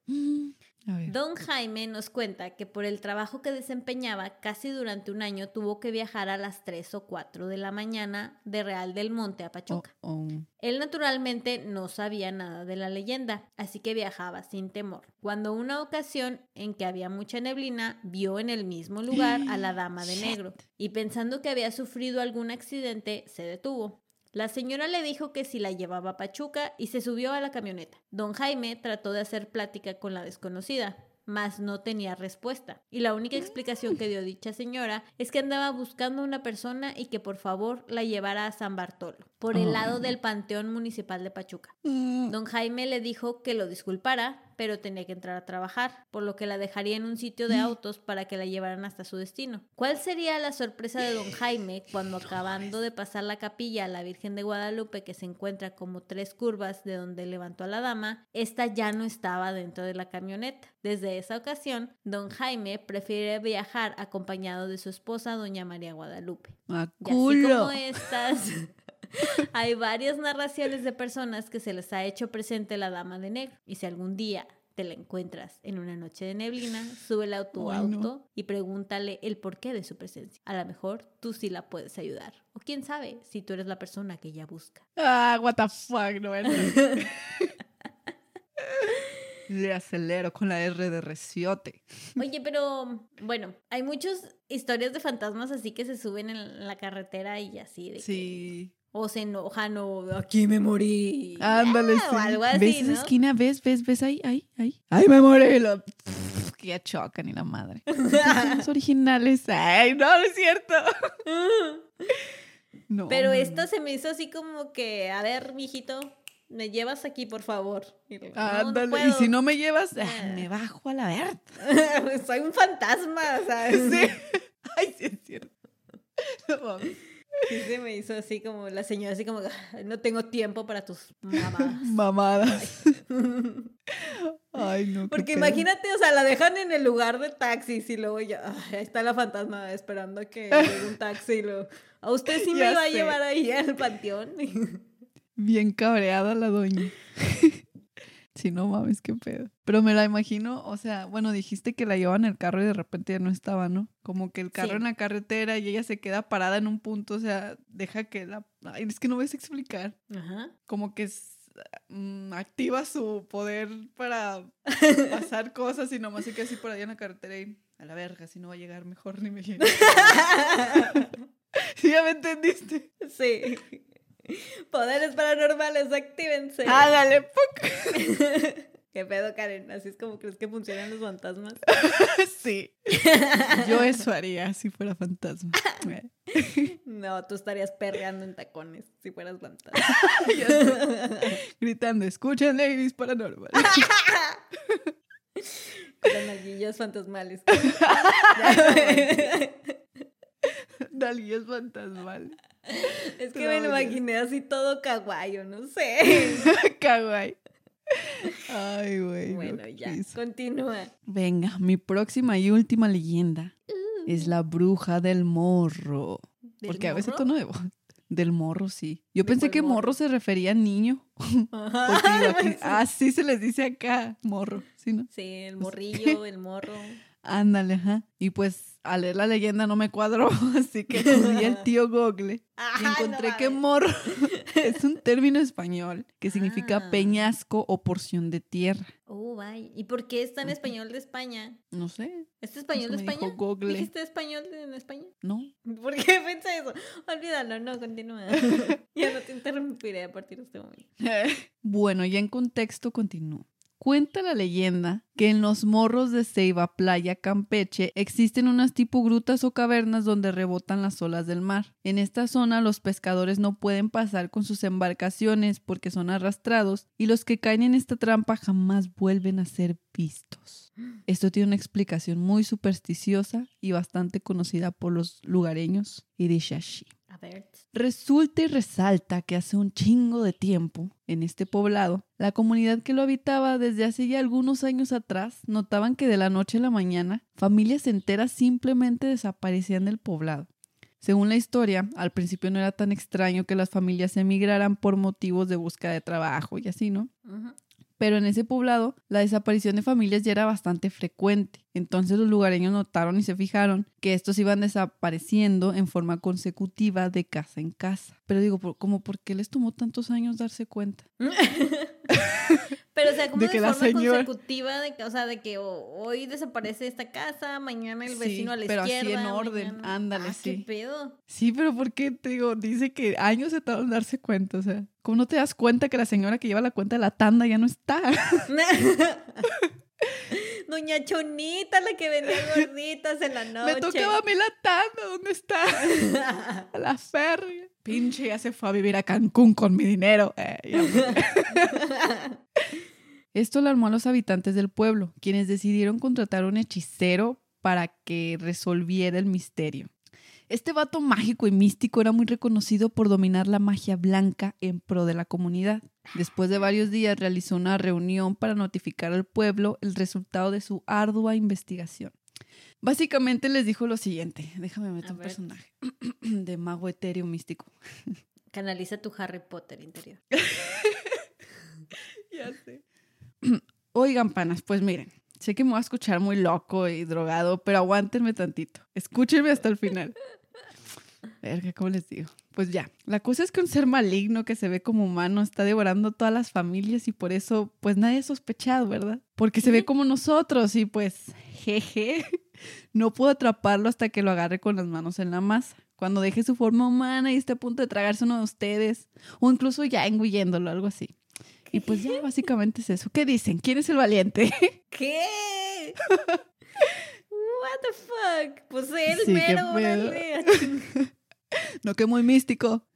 A: Don Jaime nos cuenta que por el trabajo que desempeñaba casi durante un año tuvo que viajar a las 3 o 4 de la mañana de Real del Monte a Pachuca. Oh, oh. Él naturalmente no sabía nada de la leyenda, así que viajaba sin temor. Cuando una ocasión en que había mucha neblina, vio en el mismo lugar a la dama de *gasps* negro y pensando que había sufrido algún accidente, se detuvo. La señora le dijo que si la llevaba a Pachuca y se subió a la camioneta. Don Jaime trató de hacer plática con la desconocida, mas no tenía respuesta. Y la única explicación que dio dicha señora es que andaba buscando una persona y que por favor la llevara a San Bartolo, por el lado del Panteón Municipal de Pachuca. Mm. Don Jaime le dijo que lo disculpara, pero tenía que entrar a trabajar, por lo que la dejaría en un sitio de autos para que la llevaran hasta su destino. ¿Cuál sería la sorpresa de don Jaime cuando acabando de pasar la capilla a la Virgen de Guadalupe, que se encuentra como tres curvas de donde levantó a la dama, esta ya no estaba dentro de la camioneta? Desde esa ocasión, don Jaime prefiere viajar acompañado de su esposa, doña María Guadalupe.
B: Y así como
A: estas... *laughs* *laughs* Hay varias narraciones de personas que se les ha hecho presente la dama de negro. Y si algún día te la encuentras en una noche de neblina, súbela a tu auto y pregúntale el porqué de su presencia. A lo mejor tú sí la puedes ayudar. O quién sabe si tú eres la persona que ella busca.
B: Ah, what the fuck, no *laughs* Le acelero con la R de reciote.
A: Oye, pero bueno, hay muchas historias de fantasmas así que se suben en la carretera y así. De
B: sí
A: o se enojan o aquí me morí.
B: Ándale,
A: ah, O algo así,
B: ¿Ves esa esquina? ¿Ves? ¿Ves? ¿Ves ahí? Ahí, ahí. ¡Ay, me morí! Lo... que ya chocan y la madre. Los originales. ¡Ay, no, no es cierto! *laughs*
A: no. Pero esto se me hizo así como que, a ver, mijito, me llevas aquí, por favor.
B: Ándale, y si no me llevas, ah, ah. me bajo a la
A: verde. *laughs* Soy un fantasma, ¿sabes? *laughs*
B: Sí. Ay, sí es cierto.
A: No Sí, se me hizo así como la señora, así como, no tengo tiempo para tus mamadas. *laughs*
B: Mamadas. Ay, no.
A: Porque imagínate, o sea, la dejan en el lugar de taxis y luego ya, ahí está la fantasma esperando que *laughs* llegue un taxi y luego, ¿a usted sí me va a llevar ahí al panteón? *laughs*
B: Bien cabreada la doña. Si no mames, qué pedo. Pero me la imagino, o sea, bueno, dijiste que la llevaban en el carro y de repente ya no estaba, ¿no? Como que el carro en la carretera y ella se queda parada en un punto, o sea, deja que la... Ay, es que no ves a explicar. Ajá. Como que mm, activa su poder para *laughs* pasar cosas y nomás se queda así por allá en la carretera y a la verga, si no va a llegar mejor ni me llega. *laughs* *laughs* ¿Sí ya me entendiste?
A: Sí. *laughs* Poderes paranormales, actívense.
B: Hágale, *laughs*
A: ¿Qué pedo, Karen? ¿Así es como crees que funcionan los fantasmas? *laughs*
B: sí. Yo eso haría si fuera fantasma.
A: no, tú estarías perreando en tacones si fueras fantasma.
B: Gritando, escuchen, ladies paranormales.
A: Con nalguillas fantasmales. *laughs*
B: nalguillas fantasmales.
A: Es que me lo imaginé así todo kawaii, no sé. *laughs*
B: kawaii. Ay, güey.
A: Bueno, ya, continúa.
B: Venga, mi próxima y última leyenda uh. es la bruja del morro. Porque a veces tono de voz. Del morro, sí. Yo pensé que morro? se refería a niño. Ajá, *laughs* así se les dice acá, morro, ¿sí, no?
A: Sí, el morrillo, el morro.
B: Ándale, ajá. Y pues al leer la leyenda no me cuadró, *laughs* así que *laughs* acudí al tío Google y encontré que morro *laughs* es un término español que significa
A: Ah.
B: peñasco o porción de tierra.
A: Oh, bye. ¿Y por qué está en español de España?
B: No sé,
A: ¿Es español de
B: dijo
A: España?
B: Google.
A: ¿Dijiste español de- en España?
B: no.
A: ¿Por qué pensé eso? Olvídalo, no, continúa. ya no te interrumpiré a partir de este momento.
B: Bueno, ya en contexto continúo. Cuenta la leyenda que en los morros de Ceiba, Playa, Campeche, existen unas tipo grutas o cavernas donde rebotan las olas del mar. En esta zona los pescadores no pueden pasar con sus embarcaciones porque son arrastrados y los que caen en esta trampa jamás vuelven a ser vistos. Esto tiene una explicación muy supersticiosa y bastante conocida por los lugareños y de Shashi.
A: A ver.
B: Resulta y resalta que hace un chingo de tiempo, en este poblado, la comunidad que lo habitaba desde hace ya algunos años atrás notaban que de la noche a la mañana familias enteras simplemente desaparecían del poblado. Según la historia, al principio no era tan extraño que las familias emigraran por motivos de búsqueda de trabajo y así, ¿no? Pero en ese poblado, la desaparición de familias ya era bastante frecuente. Entonces los lugareños notaron y se fijaron que estos iban desapareciendo en forma consecutiva de casa en casa. Pero digo, por- como por qué les tomó tantos años darse cuenta? *laughs* *laughs*
A: Pero, o sea, como
B: De
A: de, forma consecutiva, de, que- o sea, de que ho- hoy desaparece esta casa, mañana el
B: Sí,
A: vecino a la
B: pero así
A: izquierda.
B: en orden,
A: mañana-
B: ándale,
A: Ah,
B: sí.
A: ¿Qué pedo?
B: Sí, pero ¿por qué? Te digo, dice que años se tardaron en darse cuenta. O sea, ¿cómo no te das cuenta que la señora que lleva la cuenta de la tanda ya no está? *laughs*
A: Doña Chonita, la que vendía gorditas en la noche.
B: Me tocaba a mí la tanda, ¿dónde está? A la férrea. Pinche, ya se fue a vivir a Cancún con mi dinero. Eh, *laughs* Esto alarmó a los habitantes del pueblo, quienes decidieron contratar a un hechicero para que resolviera el misterio. Este vato mágico y místico era muy reconocido por dominar la magia blanca en pro de la comunidad. Después de varios días realizó una reunión para notificar al pueblo el resultado de su ardua investigación. Básicamente les dijo lo siguiente, déjame meter
A: A
B: un
A: ver.
B: personaje *clears throat* de mago etéreo místico.
A: Canaliza tu Harry Potter interior. *laughs*
B: Ya sé. *clears throat* Oigan, panas, pues miren, sé que me voy a escuchar muy loco y drogado, pero aguántenme tantito. Escúchenme hasta el final. *laughs* Verga, ¿cómo les digo? Pues ya, la cosa es que un ser maligno que se ve como humano está devorando todas las familias y por eso, pues nadie ha sospechado, ¿verdad? Porque se ve como nosotros y pues, jeje, *laughs* no puedo atraparlo hasta que lo agarre con las manos en la masa. Cuando deje su forma humana y esté a punto de tragarse uno de ustedes, o incluso ya engulléndolo, algo así. Y pues ya, básicamente es eso. ¿Qué dicen? ¿Quién es el valiente? *laughs*
A: ¿Qué? What the fuck? Pues él,
B: Sí,
A: mero, órale, *laughs*
B: No, que muy místico.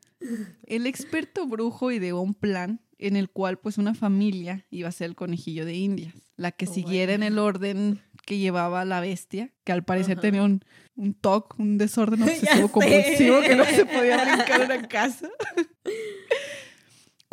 B: El experto brujo ideó un plan en el cual pues una familia iba a ser el conejillo de indias, la que
A: Oh,
B: siguiera en el orden que llevaba la bestia, que al parecer tenía un, un TOC, un desorden obsesivo *laughs* compulsivo que no se podía brincar en la casa.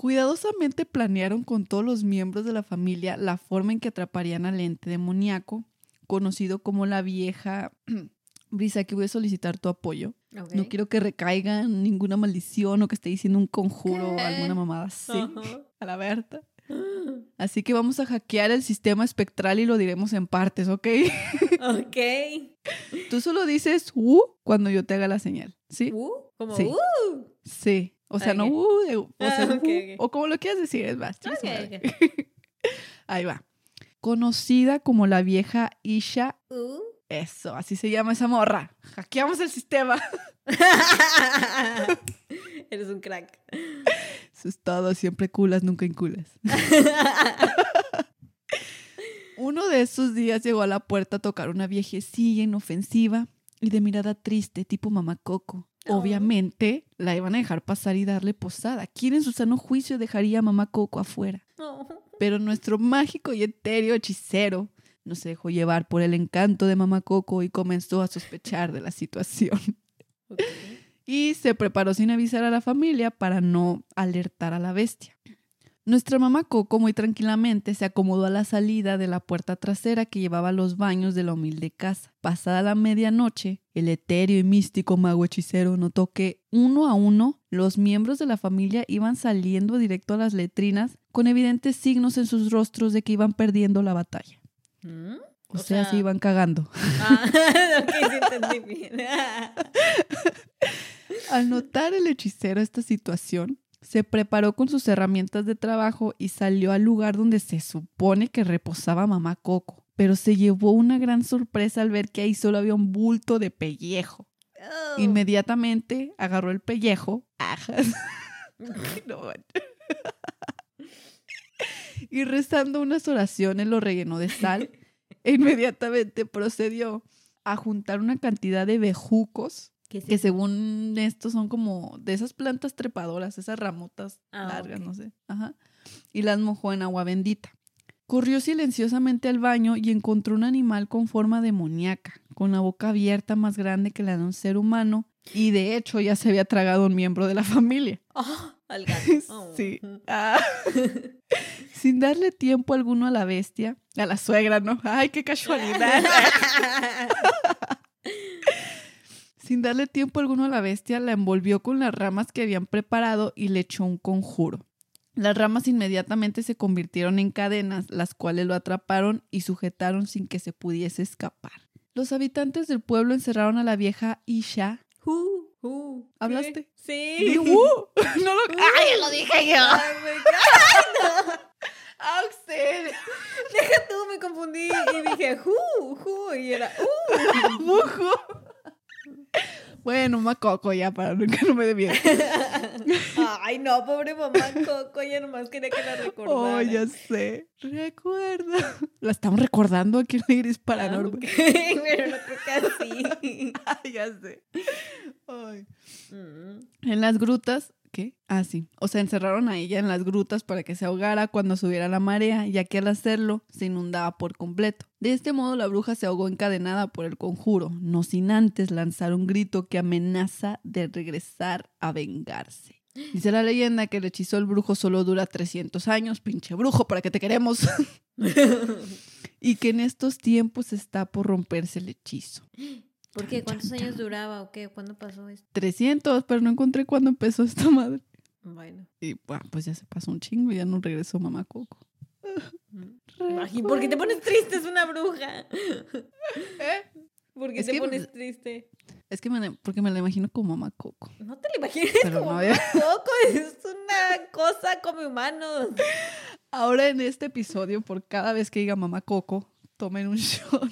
B: Cuidadosamente planearon con todos los miembros de la familia la forma en que atraparían al ente demoníaco, conocido como la vieja *clears throat* Brisa, que voy a solicitar tu apoyo. No quiero que recaiga en ninguna maldición o que esté diciendo un conjuro o alguna mamada así *laughs* a la Berta. Así que vamos a hackear el sistema espectral y lo diremos en partes, ¿ok? *laughs*
A: Ok.
B: Tú solo dices uh cuando yo te haga la señal, ¿sí?
A: Uh, como
B: Sí.
A: uh.
B: Sí. O sea, no uh, de- o, sea,
A: Ah,
B: uh, o como lo quieras decir, es más. *laughs* Ahí va. Conocida como la vieja Isha.
A: Uh.
B: Eso, así se llama esa morra. Hackeamos el sistema. *laughs*
A: Eres un crack.
B: Eso es todo, siempre culas, nunca inculas. *laughs* Uno de esos días llegó a la puerta a tocar una viejecilla inofensiva y de mirada triste, tipo mamá Coco. Obviamente la iban a dejar pasar y darle posada. ¿Quién en su sano juicio dejaría a mamá Coco afuera? Pero nuestro mágico y etéreo hechicero no se dejó llevar por el encanto de mamá Coco y comenzó a sospechar de la situación. Y se preparó sin avisar a la familia para no alertar a la bestia. Nuestra mamá Coco muy tranquilamente se acomodó a la salida de la puerta trasera que llevaba a los baños de la humilde casa. Pasada la medianoche, el etéreo y místico mago hechicero notó que uno a uno los miembros de la familia iban saliendo directo a las letrinas con evidentes signos en sus rostros de que iban perdiendo la batalla.
A: ¿Mm?
B: O, sea, se iban cagando. *laughs*
A: Ah, *laughs* sí. *laughs*
B: Al notar el hechicero esta situación, se preparó con sus herramientas de trabajo y salió al lugar donde se supone que reposaba mamá Coco. Pero se llevó una gran sorpresa al ver que ahí solo había un bulto de pellejo.
A: Oh.
B: Inmediatamente agarró el pellejo. Ajas. *laughs* *laughs* No, y rezando unas oraciones lo rellenó de sal e inmediatamente procedió a juntar una cantidad de bejucos
A: ¿Qué es
B: que según esto son como de esas plantas trepadoras, esas ramotas
A: Ah,
B: largas, no sé. Ajá. Y las mojó en agua bendita. Corrió silenciosamente al baño y encontró un animal con forma demoníaca, con la boca abierta más grande que la de un ser humano, y de hecho ya se había tragado un miembro de la familia. *laughs*
A: Ah, al gato. *laughs* Oh.
B: Sí. Ah. *laughs* Sin darle tiempo alguno a la bestia, a la suegra, ¿no? ¡Ay, qué casualidad! Sin darle tiempo alguno a la bestia, la envolvió con las ramas que habían preparado y le echó un conjuro. Las ramas inmediatamente se convirtieron en cadenas, las cuales lo atraparon y sujetaron sin que se pudiese escapar. Los habitantes del pueblo encerraron a la vieja Isha.
A: Uh, uh.
B: ¿Hablaste?
A: Sí.
B: Y, ¡uh! *laughs* no lo... ¡Ay, lo dije yo!
A: Ay, me- *laughs*
B: ¡Axel!
A: Deja tú, me confundí y dije, ju, ju, y era, uh.
B: ¡Bujo! *laughs* Bueno, macoco ya, para que no me dé miedo. *laughs*
A: Ay, no, pobre mamá Coco, ella nomás quería que la recordara.
B: Oh, ya sé. Recuerda. La estamos recordando aquí en Iris
A: Ah,
B: Paranormal.
A: ok, *laughs* Pero no creo que así. *laughs*
B: Ay, ya sé. Ay.
A: Mm.
B: En las grutas, ¿qué? Ah, sí. O sea, encerraron a ella en las grutas para que se ahogara cuando subiera la marea, ya que al hacerlo se inundaba por completo. De este modo, la bruja se ahogó encadenada por el conjuro, no sin antes lanzar un grito que amenaza de regresar a vengarse. Dice la leyenda que el hechizo del brujo solo dura 300 años, pinche brujo, ¿para qué te queremos? *laughs* y que en estos tiempos está por romperse el hechizo.
A: ¿Por qué? ¿Cuántos
B: chan,
A: años
B: chan.
A: duraba o qué? ¿Cuándo pasó esto?
B: 300, pero no encontré cuándo empezó esta *laughs* madre.
A: Bueno.
B: Y bueno, pues ya se pasó un chingo y ya no regresó mamá Coco.
A: mm. Ay, ¿Por qué te pones triste? Es una bruja. *laughs*
B: ¿Eh?
A: ¿Por qué
B: Es
A: te
B: que-
A: pones triste?
B: Es que me la- porque me la imagino como mamá Coco.
A: No te lo imagines
B: Pero
A: como
B: no había- *laughs*
A: coco. Es una cosa come humanos.
B: Ahora en este episodio, por cada vez que diga mamá Coco, tomen un shot.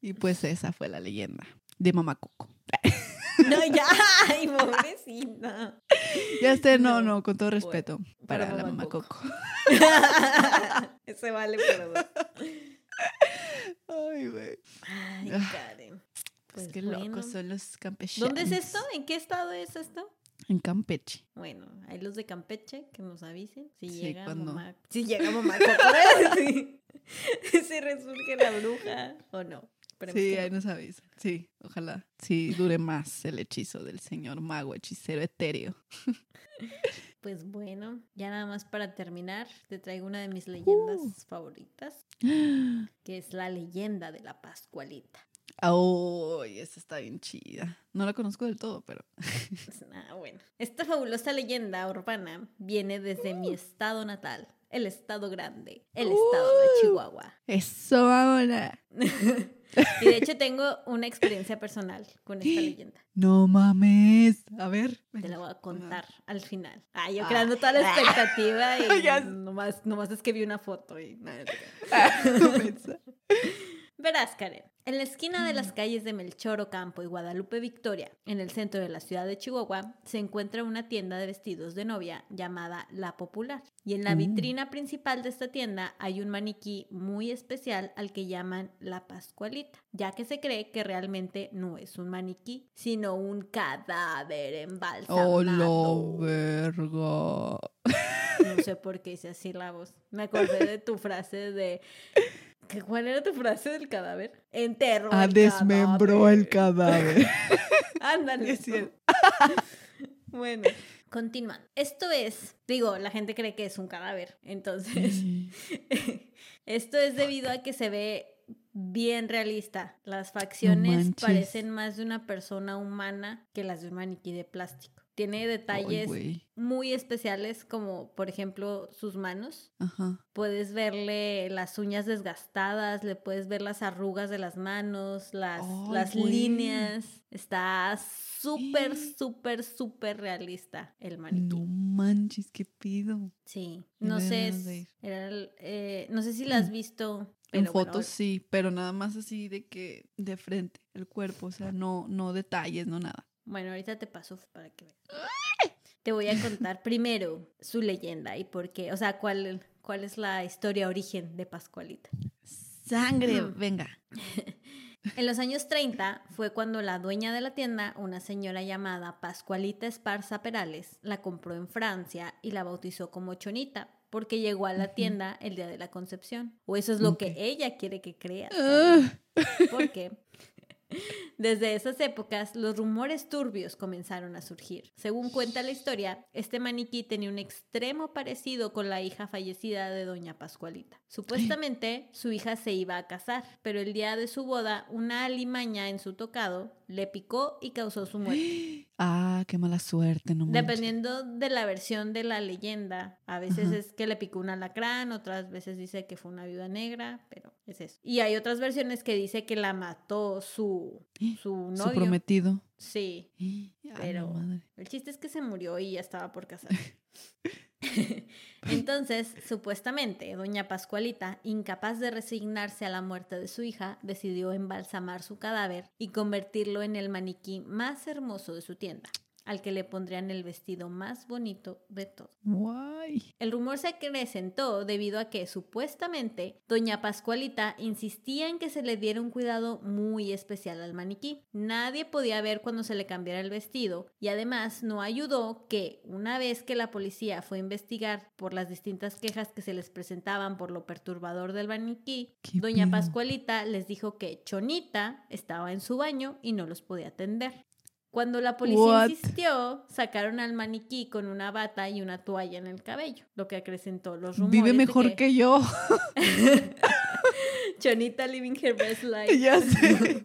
B: Y pues esa fue la leyenda de mamá Coco. *laughs*
A: No, ya. Ay, pobrecita.
B: Ya sé, no,
A: No.
B: con todo respeto
A: para
B: para la
A: mamá Coco. *laughs* Ese vale por dos.
B: Ay, güey.
A: Ay,
B: Ah,
A: Karen.
B: Pues
A: Pues
B: qué
A: bueno.
B: locos son los campechanos.
A: ¿Dónde es esto? ¿En qué estado es esto?
B: En Campeche.
A: Bueno, hay los de Campeche que nos avisen si
B: Sí,
A: llega
B: cuando-
A: mamá. Si llega mamá Coco, *laughs* si resurge la bruja o no. Esperemos
B: Sí,
A: que
B: ahí
A: no.
B: nos avisa. Sí, ojalá. Sí, dure más el hechizo del señor mago hechicero etéreo. *laughs*
A: Pues bueno, ya nada más para terminar, te traigo una de mis leyendas
B: Uh.
A: favoritas, *gasps* que es la leyenda de la Pascualita.
B: ¡Ay, esa está bien chida! No la conozco del todo, pero... *laughs*
A: Ah, bueno. Esta fabulosa leyenda urbana viene desde
B: Uh.
A: mi estado natal, el estado grande, el estado de
B: Uh.
A: Chihuahua.
B: ¡Eso, ahora! *laughs* *laughs*
A: Y de hecho tengo una experiencia personal con esta *gasps* leyenda.
B: ¡No mames! A ver.
A: Te la voy a contar al final. Ah, yo
B: Ah.
A: creando toda la *laughs* expectativa y *laughs*
B: Ya.
A: nomás, nomás es que vi una foto y nada.
B: Mensa.
A: En la esquina de las calles de Melchor Ocampo y Guadalupe Victoria, en el centro de la ciudad de Chihuahua, se encuentra una tienda de vestidos de novia llamada La Popular. Y en la
B: Uh.
A: vitrina principal de esta tienda hay un maniquí muy especial al que llaman La Pascualita, ya que se cree que realmente no es un maniquí, sino un cadáver embalsamado.
B: ¡Oh, lo verga!
A: No sé por qué hice así la voz. Me acordé de tu frase de... ¿Qué- ¿Cuál era tu frase del cadáver? Enterró
B: Ah,
A: el
B: desmembró el
A: cadáver. *laughs* Ándale. *laughs* Bueno, continuando. Esto es, digo, la gente cree que es un cadáver. Entonces, *laughs* esto es debido a que se ve bien realista. Las facciones parecen más de una persona humana que las de un maniquí de plástico. Tiene detalles muy especiales como por ejemplo sus manos. Ajá. Puedes verle las uñas desgastadas, le puedes ver las arrugas de las manos, las, las líneas. Está súper, súper, súper realista el maniquí.
B: No manches, qué pido.
A: Sí, no sé, era eh, no sé si la has visto.
B: en fotos sí, pero nada más así de que de frente, el cuerpo, o sea, no, no detalles, no nada.
A: Bueno, ahorita te paso para que veas. Te voy a contar primero su leyenda y por qué, o sea, cuál, cuál es la historia origen de Pascualita.
B: Sangre, venga.
A: en los años 30 fue cuando la dueña de la tienda, una señora llamada Pascualita Esparza Perales, la compró en Francia y la bautizó como Chonita porque llegó a la tienda el día de la concepción. O eso es lo que ella quiere que crea. ¿Por qué? Desde esas épocas, los rumores turbios comenzaron a surgir. Según cuenta la historia, este maniquí tenía un extremo parecido con la hija fallecida de doña Pascualita. Supuestamente, su hija se iba a casar, pero el día de su boda, una alimaña en su tocado le picó y causó su muerte. *gasps* *gasps*
B: Ah, qué mala suerte, no
A: Dependiendo de la versión de la leyenda, a veces es que le picó un alacrán, otras veces dice que fue una viuda negra, pero es eso. Y hay otras versiones que dice que la mató su, *gasps* su novio. Su
B: prometido.
A: Sí. *gasps* pero el chiste es que se murió y ya estaba por casar. *laughs* *laughs* *laughs* Entonces, supuestamente, doña Pascualita, incapaz de resignarse a la muerte de su hija, decidió embalsamar su cadáver y convertirlo en el maniquí más hermoso de su tienda al que le pondrían el vestido más bonito de todo.
B: Guay.
A: El rumor se acrecentó debido a que supuestamente doña Pascualita insistía en que se le diera un cuidado muy especial al maniquí. Nadie podía ver cuando se le cambiara el vestido y además no ayudó que una vez que la policía fue a investigar por las distintas quejas que se les presentaban por lo perturbador del maniquí, doña Pascualita les dijo que Chonita estaba en su baño y no los podía atender. Cuando la policía insistió, sacaron al maniquí con una bata y una toalla en el cabello, lo que acrecentó los rumores.
B: Vive mejor que... yo. *laughs*
A: Chonita living her best *laughs* life.
B: Ya sé.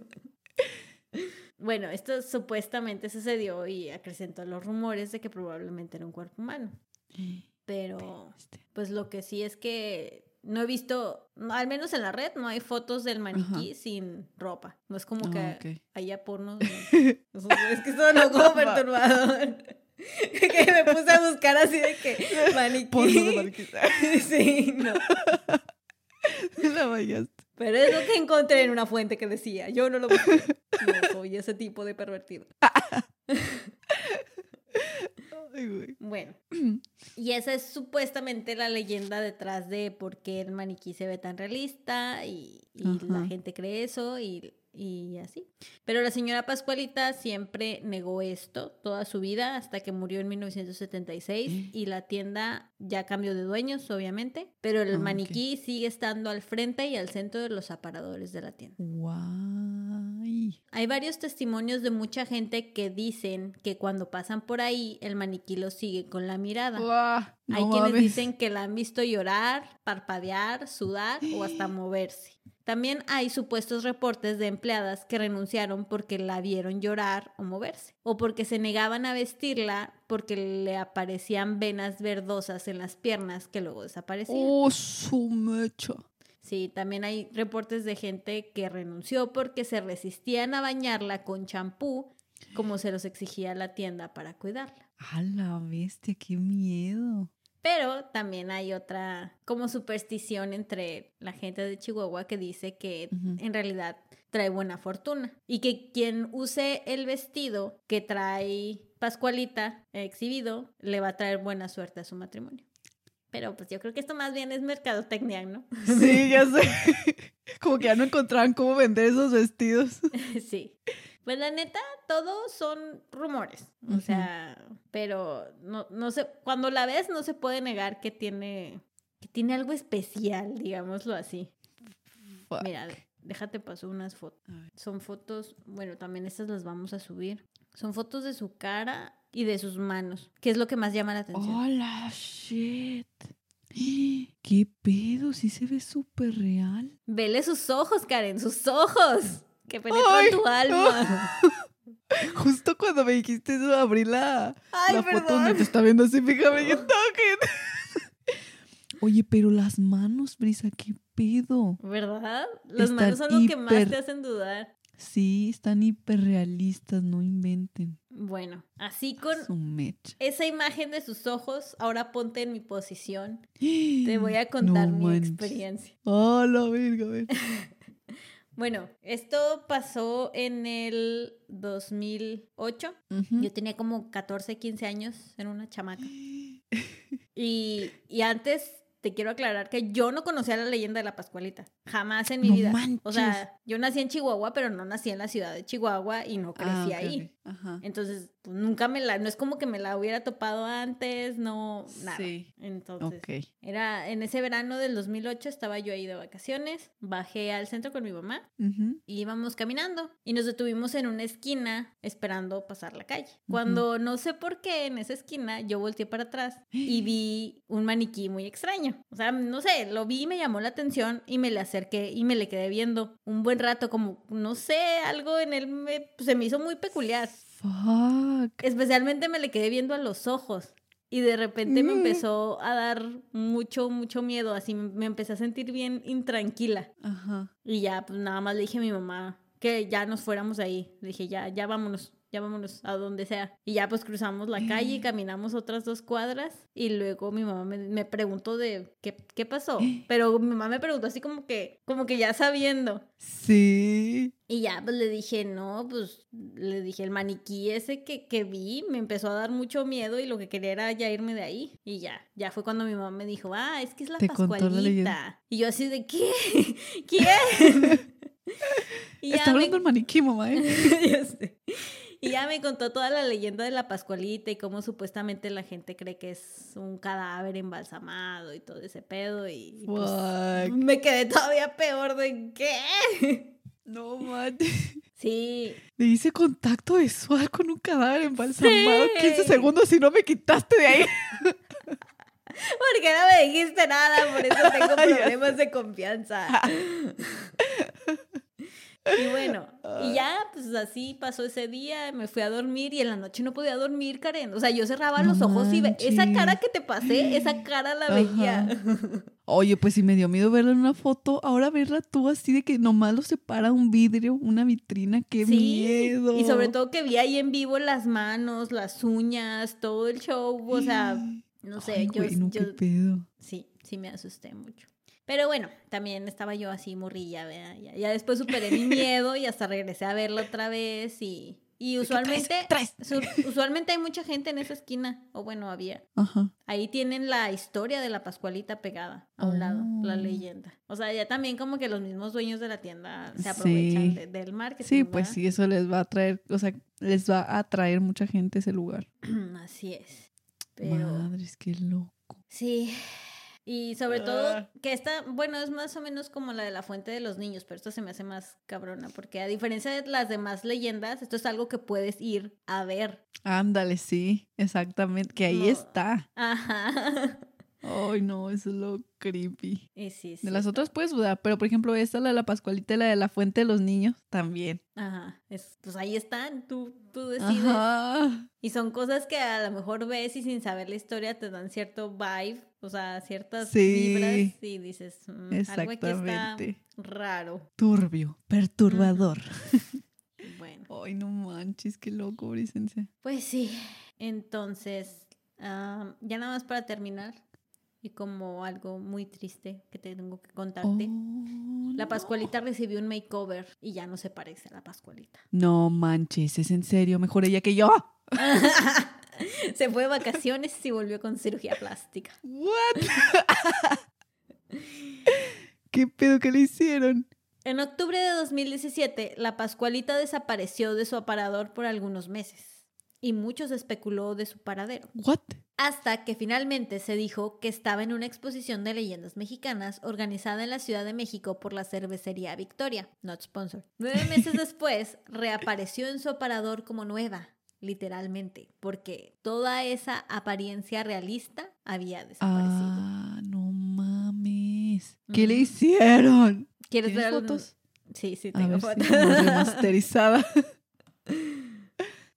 A: bueno, esto supuestamente sucedió y acrecentó los rumores de que probablemente era un cuerpo humano. *gasps* Pero, pues lo que sí es que no he visto, al menos en la red, no hay fotos del maniquí sin ropa. No es como ah, que haya porno. *laughs* es que eso no como perturbador. *laughs* que me puse a buscar así de que maniquí. Porno de maniquí. *laughs* sí, no.
B: La vallaste.
A: Pero es lo que encontré en una fuente que decía. Yo no lo busqué. No soy ese tipo de pervertido. Bueno, *clears throat* y esa es supuestamente la leyenda detrás de por qué el maniquí se ve tan realista y, la gente cree eso y, y, así. Pero la señora Pascualita siempre negó esto toda su vida hasta que murió en 1976 ¿Eh? y la tienda ya cambió de dueños, obviamente, pero el ah, maniquí sigue estando al frente y al centro de los aparadores de la tienda. Hay varios testimonios de mucha gente que dicen que cuando pasan por ahí el maniquí los sigue con la mirada. Hay quienes dicen que la han visto llorar, parpadear, sudar o hasta moverse. También hay supuestos reportes de empleadas que renunciaron porque la vieron llorar o moverse, o porque se negaban a vestirla porque le aparecían venas verdosas en las piernas que luego desaparecían.
B: ¡Oh, su mecha!
A: Sí, también hay reportes de gente que renunció porque se resistían a bañarla con champú, como se los exigía la tienda para cuidarla.
B: ¡A la bestia! ¡Qué miedo!
A: Pero también hay otra como superstición entre la gente de Chihuahua que dice que en realidad trae buena fortuna y que quien use el vestido que trae Pascualita exhibido le va a traer buena suerte a su matrimonio. Pero pues yo creo que esto más bien es mercadotecnia, ¿no? *laughs*
B: Sí, ya sé. *laughs* Como que ya no encontraban cómo vender esos vestidos. *laughs*
A: Sí. Pues la neta, todos son rumores. O sea, pero no, no sé, cuando la ves no se puede negar que tiene, que tiene algo especial, digámoslo así. Mira, déjate paso unas fotos. Son fotos, bueno, también estas las vamos a subir. Son fotos de su cara y de sus manos, que es lo que más llama la atención.
B: ¡Hola, shit! *gasps* ¿Qué pedo? Sí se ve súper real.
A: Vele sus ojos, Karen, sus ojos. Que penetran tu alma. *laughs*
B: Justo cuando me dijiste eso, abrí la,
A: Ay,
B: la foto donde te está viendo así, fíjame, que- *laughs* Oye, pero las manos, Brisa, qué pedo.
A: ¿Verdad? Las manos son lo que más te hacen dudar.
B: Sí, están hiperrealistas, no inventen.
A: Bueno, así con esa imagen de sus ojos, ahora ponte en mi posición. *gasps* Te voy a contar
B: No
A: mi
B: manches.
A: experiencia.
B: Oh, la verga, a ver. *laughs*
A: Bueno, esto pasó en el 2008.
B: Ujú.
A: Yo tenía como 14, 15 años en una chamaca. *gasps* Y, y antes te quiero aclarar que yo no conocía la leyenda de la Pascualita. Jamás en mi
B: No
A: vida. O
B: manches.
A: sea, yo nací en Chihuahua, pero no nací en la ciudad de Chihuahua y no crecí
B: Ah, ok,
A: ahí.
B: Ajá.
A: Entonces, pues, nunca me la, no es como que me la hubiera topado antes, no, nada.
B: Sí.
A: Entonces,
B: Ok.
A: era en ese verano del 2008 estaba yo ahí de vacaciones, bajé al centro con mi mamá y íbamos caminando y nos detuvimos en una esquina esperando pasar la calle. Cuando no sé por qué en esa esquina yo volteé para atrás y *gasps* vi un maniquí muy extraño. O sea, no sé, lo vi y me llamó la atención y me le acerqué y me le quedé viendo un buen rato como, no sé, algo en él me, pues, se me hizo muy peculiar.
B: Fuck.
A: Especialmente me le quedé viendo a los ojos. Y de repente me
B: Mm.
A: empezó a dar mucho, mucho miedo. Así me me empecé a sentir bien intranquila.
B: Ajá.
A: Y ya, pues nada más le dije a mi mamá que ya nos fuéramos ahí. Le dije, ya, ya vámonos, ya vámonos a donde sea. Y ya pues cruzamos la calle y *gasps* caminamos otras dos cuadras. Y luego mi mamá me, me preguntó de qué, qué pasó. *gasps* Pero mi mamá me preguntó así como que, como que ya sabiendo.
B: Sí.
A: Y ya, pues le dije, no, pues le dije, el maniquí ese que, que vi me empezó a dar mucho miedo y lo que quería era ya irme de ahí. Y ya, ya fue cuando mi mamá me dijo, ah, es que es la. Pascualita. y yo así de, ¿qué? *laughs* ¿Quién? *laughs* y
B: Está
A: me-
B: hablando el maniquí, mamá, ¿eh? *laughs*
A: Y ya me contó toda la leyenda de la Pascualita y cómo supuestamente la gente cree que es un cadáver embalsamado y todo ese pedo. Y pues, me quedé todavía peor de qué. *laughs*
B: No manches.
A: Sí,
B: Le hice contacto visual con un cadáver embalsamado.
A: Sí.
B: 15 segundos y no me quitaste de ahí. *laughs*
A: porque no me dijiste nada, por eso *laughs* tengo problemas de confianza. Y bueno, y ya, pues así pasó ese día, me fui a dormir y en la noche no podía dormir, Karen. O sea, yo cerraba los ojos y ve- esa cara que te pasé, esa cara la
B: Ajá.
A: veía. *laughs*
B: Oye, pues si me dio miedo verla en una foto, ahora verla tú así de que nomás lo separa un vidrio, una vitrina, qué
A: Sí,
B: miedo.
A: Y sobre todo que vi ahí en vivo las manos, las uñas, todo el show, o sea, *gasps* no sé,
B: Ay,
A: yo,
B: güey, no, qué pedo.
A: sí, sí me asusté mucho. Pero bueno, también estaba yo así morrilla, ¿verdad? Ya, ya después superé mi *laughs* miedo y hasta regresé a verla otra vez y, y usualmente,
B: traes?
A: su- usualmente hay mucha gente en esa esquina, o bueno, había.
B: Ajá.
A: Ahí tienen la historia de la Pascualita pegada a un lado, la
B: Oh.
A: leyenda. O sea, ya también como que los mismos dueños de la tienda se
B: Sí.
A: aprovechan de- del marketing.
B: Sí, pues
A: ¿verdad?
B: sí, eso les va a traer, o sea, les va a atraer mucha gente a ese lugar. *clears throat*
A: Así es. Pero
B: Madres, qué loco.
A: sí. Y sobre todo
B: Ah.
A: que esta, bueno, es más o menos como la de la fuente de los niños, pero esta se me hace más cabrona, porque a diferencia de las demás leyendas, esto es algo que puedes ir a ver.
B: Ándale, sí, exactamente, que ahí
A: No.
B: está.
A: Ajá. *laughs*
B: Ay, no, eso es lo creepy.
A: Y sí, sí.
B: De las otras puedes dudar, pero por ejemplo, esta, la de la Pascualita y la de la fuente de los niños, también.
A: Ajá. Es, pues ahí están, tú, tú decides.
B: Ajá.
A: Y son cosas que a lo mejor ves y sin saber la historia te dan cierto vibe, o sea, ciertas
B: Sí.
A: vibras y dices, "Mm, algo aquí está raro.
B: Turbio, perturbador. *laughs*
A: Bueno,
B: Ay, no manches, qué loco, Bricencia.
A: pues sí. Entonces, ah, ya nada más para terminar y como algo muy triste que te tengo que contarte.
B: Oh,
A: La
B: no.
A: Pascualita recibió un makeover y ya no se parece a la Pascualita.
B: No manches, es en serio, mejor ella que yo. *laughs*
A: se fue de vacaciones y volvió con cirugía plástica.
B: What? *laughs* ¿Qué pedo que le hicieron?
A: En octubre de 2017, la Pascualita desapareció de su aparador por algunos meses y muchos especuló de su paradero.
B: What?
A: Hasta que finalmente se dijo que estaba en una exposición de leyendas mexicanas organizada en la Ciudad de México por la cervecería Victoria, not sponsor. Nueve meses *laughs* después, reapareció en su aparador como nueva, literalmente, porque toda esa apariencia realista había desaparecido.
B: Ah, no mames. ¿Qué le hicieron?
A: ¿Quieres ver
B: ¿Tienes
A: algún-
B: fotos?
A: Sí, sí, tengo fotos.
B: si más *laughs*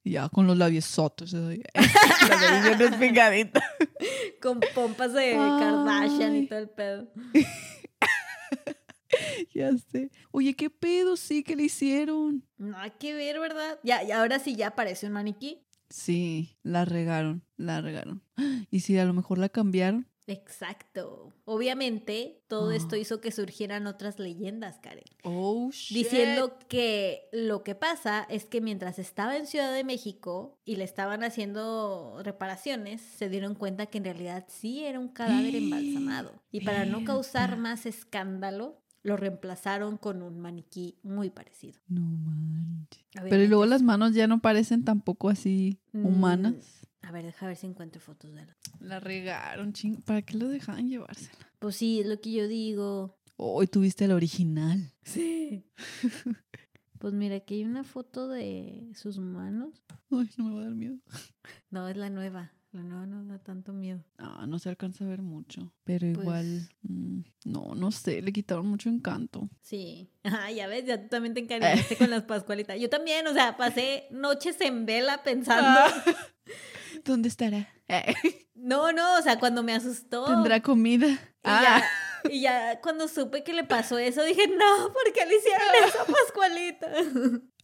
B: Ya con los labios sotos. *laughs* La nariz despingadita. *laughs*
A: Con pompas de Kardashian y todo el pedo. *laughs*
B: ya sé. Oye, ¿qué pedo? Sí, que le hicieron?
A: Nada que ver, ¿verdad? Ya, y ahora sí ya parece un maniquí.
B: Sí, la regaron, la regaron. *gasps* Y si a lo mejor la cambiaron.
A: Exacto. Obviamente, todo esto hizo que surgieran otras leyendas, Karen.
B: Oh, shit.
A: Diciendo que lo que pasa es que mientras estaba en Ciudad de México y le estaban haciendo reparaciones, se dieron cuenta que en realidad sí era un cadáver *gasps* embalsamado. Y para no causar más escándalo, lo reemplazaron con un maniquí muy parecido.
B: No manches. Pero luego las manos ya no parecen tampoco así humanas.
A: A ver, deja ver si encuentro fotos de él.
B: La regaron, ching. ¿Para qué lo dejaban llevársela?
A: Pues sí, es lo que yo digo.
B: Hoy tuviste el original.
A: Sí. *laughs* pues mira, aquí hay una foto de sus manos.
B: Ay, no me va a dar miedo. *laughs*
A: No, es la nueva. La nueva no da tanto miedo.
B: Ah, no se alcanza a ver mucho. Pero igual, mm, no, no sé, le quitaron mucho encanto.
A: Sí. *laughs* Ah, ya ves, ya tú también te encariñaste con las pascualitas. Yo también, o sea, pasé noches en vela pensando.
B: ¿Dónde estará? *laughs*
A: no, no, o sea, cuando me asustó.
B: ¿Tendrá comida?
A: Y, ah. ya, y ya cuando supe que le pasó eso, dije, no, ¿por qué le hicieron eso *laughs* a Pascualita? *laughs*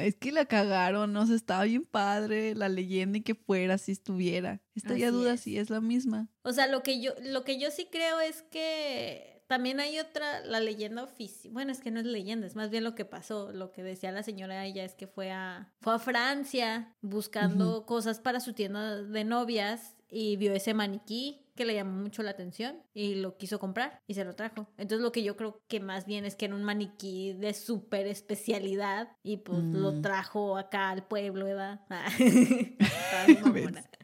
B: es que la cagaron, ¿no? O estaba bien padre la leyenda y que fuera si estuviera. Estaría duda si es la misma.
A: O sea, lo que yo, lo que yo sí creo es que también hay otra, la leyenda oficial. Bueno, es que no es leyenda, es más bien lo que pasó. Lo que decía la señora ella es que fue a, fue a Francia buscando cosas para su tienda de novias y vio ese maniquí que le llamó mucho la atención y lo quiso comprar y se lo trajo. Entonces lo que yo creo que más bien es que era un maniquí de súper especialidad y pues lo mm. trajo acá al pueblo, ¿verdad? *laughs* *laughs*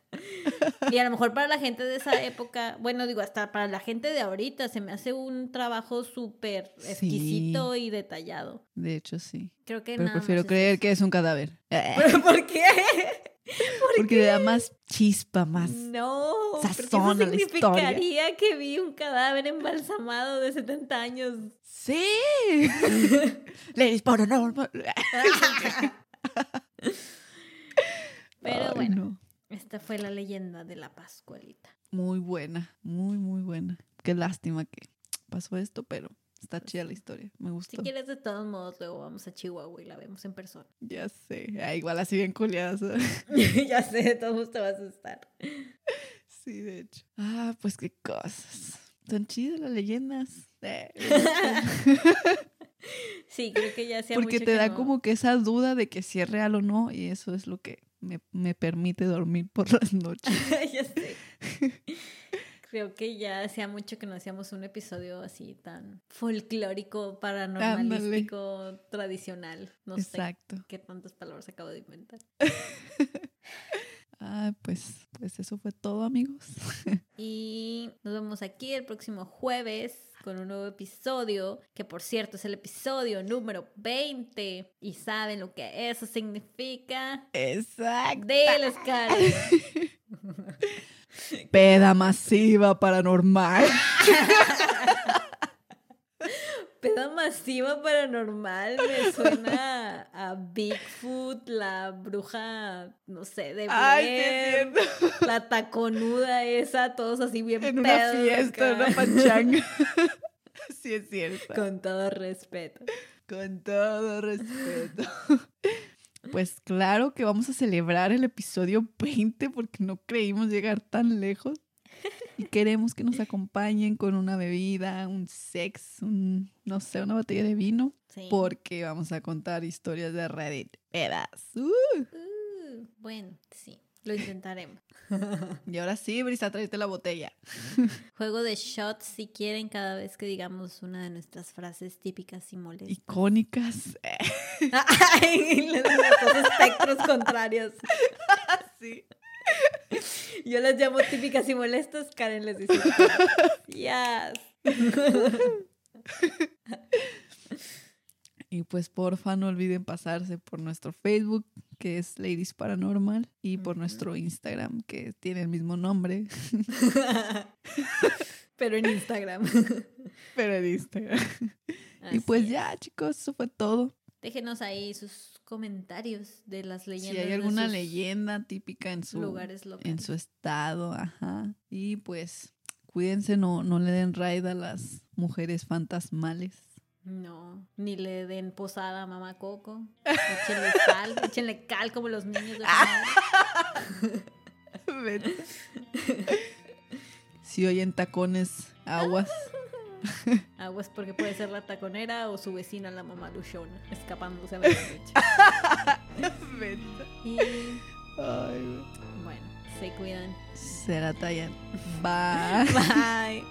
A: y a lo mejor para la gente de esa época, bueno, digo, hasta para la gente de ahorita se me hace un trabajo súper exquisito y detallado.
B: De hecho, sí.
A: Creo que
B: Pero prefiero creer que es un cadáver. *laughs*
A: ¿Pero por qué?
B: Porque le da más chispa, más
A: no, sazón eso significaría que vi un cadáver embalsamado de 70 años.
B: Sí. *laughs* Ladies Paranormal. *laughs*
A: Pero bueno, esta fue la leyenda de la Pascualita.
B: Muy buena, muy, muy buena. Qué lástima que pasó esto, pero Está pues chida la historia, me gustó.
A: Si quieres, de todos modos, luego vamos a Chihuahua y la vemos en persona. *laughs*
B: Ya sé, ah, igual así bien culiadas. *laughs*
A: ya sé, de todos modos te vas a asustar.
B: Sí, de hecho. Ah, pues qué cosas. Son chidas las leyendas. Eh, *laughs*
A: sí, creo que ya sea
B: Porque te da como que esa duda de que si es real o no, y eso es lo que me, me permite dormir por las noches. *laughs*
A: ya sé. Creo que ya hacía mucho que no hacíamos un episodio así tan folclórico, paranormalístico, tradicional. No Exacto. sé qué tantas palabras acabo de inventar. *laughs*
B: ah, pues, pues eso fue todo, amigos. *laughs*
A: y nos vemos aquí el próximo jueves con un nuevo episodio, que por cierto es el episodio número 20. Y saben lo que eso significa.
B: Exacto.
A: Karen. *laughs*
B: Peda masiva paranormal. *laughs*
A: Peda masiva paranormal me suena a Bigfoot, la bruja, no sé, de Blair, la taconuda esa, todos así bien
B: En una fiesta, en una pachanga. *laughs* sí es cierto.
A: Con todo respeto.
B: Con todo respeto. *laughs* Pues claro que vamos a celebrar el episodio 20 porque no creímos llegar tan lejos. Y queremos que nos acompañen con una bebida, un sex, un, no sé, una botella de vino. Porque vamos a contar historias de Reddit. Pedas. Uh.
A: Uh, bueno, sí. Lo intentaremos. *laughs*
B: y ahora sí, Brisa, tráete la botella. *laughs*
A: Juego de shots si quieren cada vez que digamos una de nuestras frases típicas y molestas.
B: Icónicas. *laughs*
A: Ay, los espectros contrarios.
B: sí. *laughs*
A: Yo las llamo típicas y molestas, Karen les dice. Yes. *laughs*
B: Y pues porfa no olviden pasarse por nuestro Facebook, que es Ladies Paranormal, y por nuestro Instagram, que tiene el mismo nombre. *laughs*
A: Pero en Instagram.
B: Pero en Instagram. y pues ya, chicos, eso fue todo.
A: Déjenos ahí sus comentarios de las leyendas.
B: Si hay alguna leyenda típica en su,
A: lugares
B: en su estado, ajá. Y pues cuídense, no, no le den raid a las mujeres fantasmales.
A: No, ni le den posada a mamá Coco. Échenle cal, *laughs* échenle cal como los niños de *laughs*
B: Si oyen tacones, aguas.
A: Aguas *laughs* porque puede ser la taconera o su vecina, la mamá Luchona, escapándose a la *laughs* y bueno, se cuidan.
B: Se la tallan. *laughs* Bye.
A: Bye.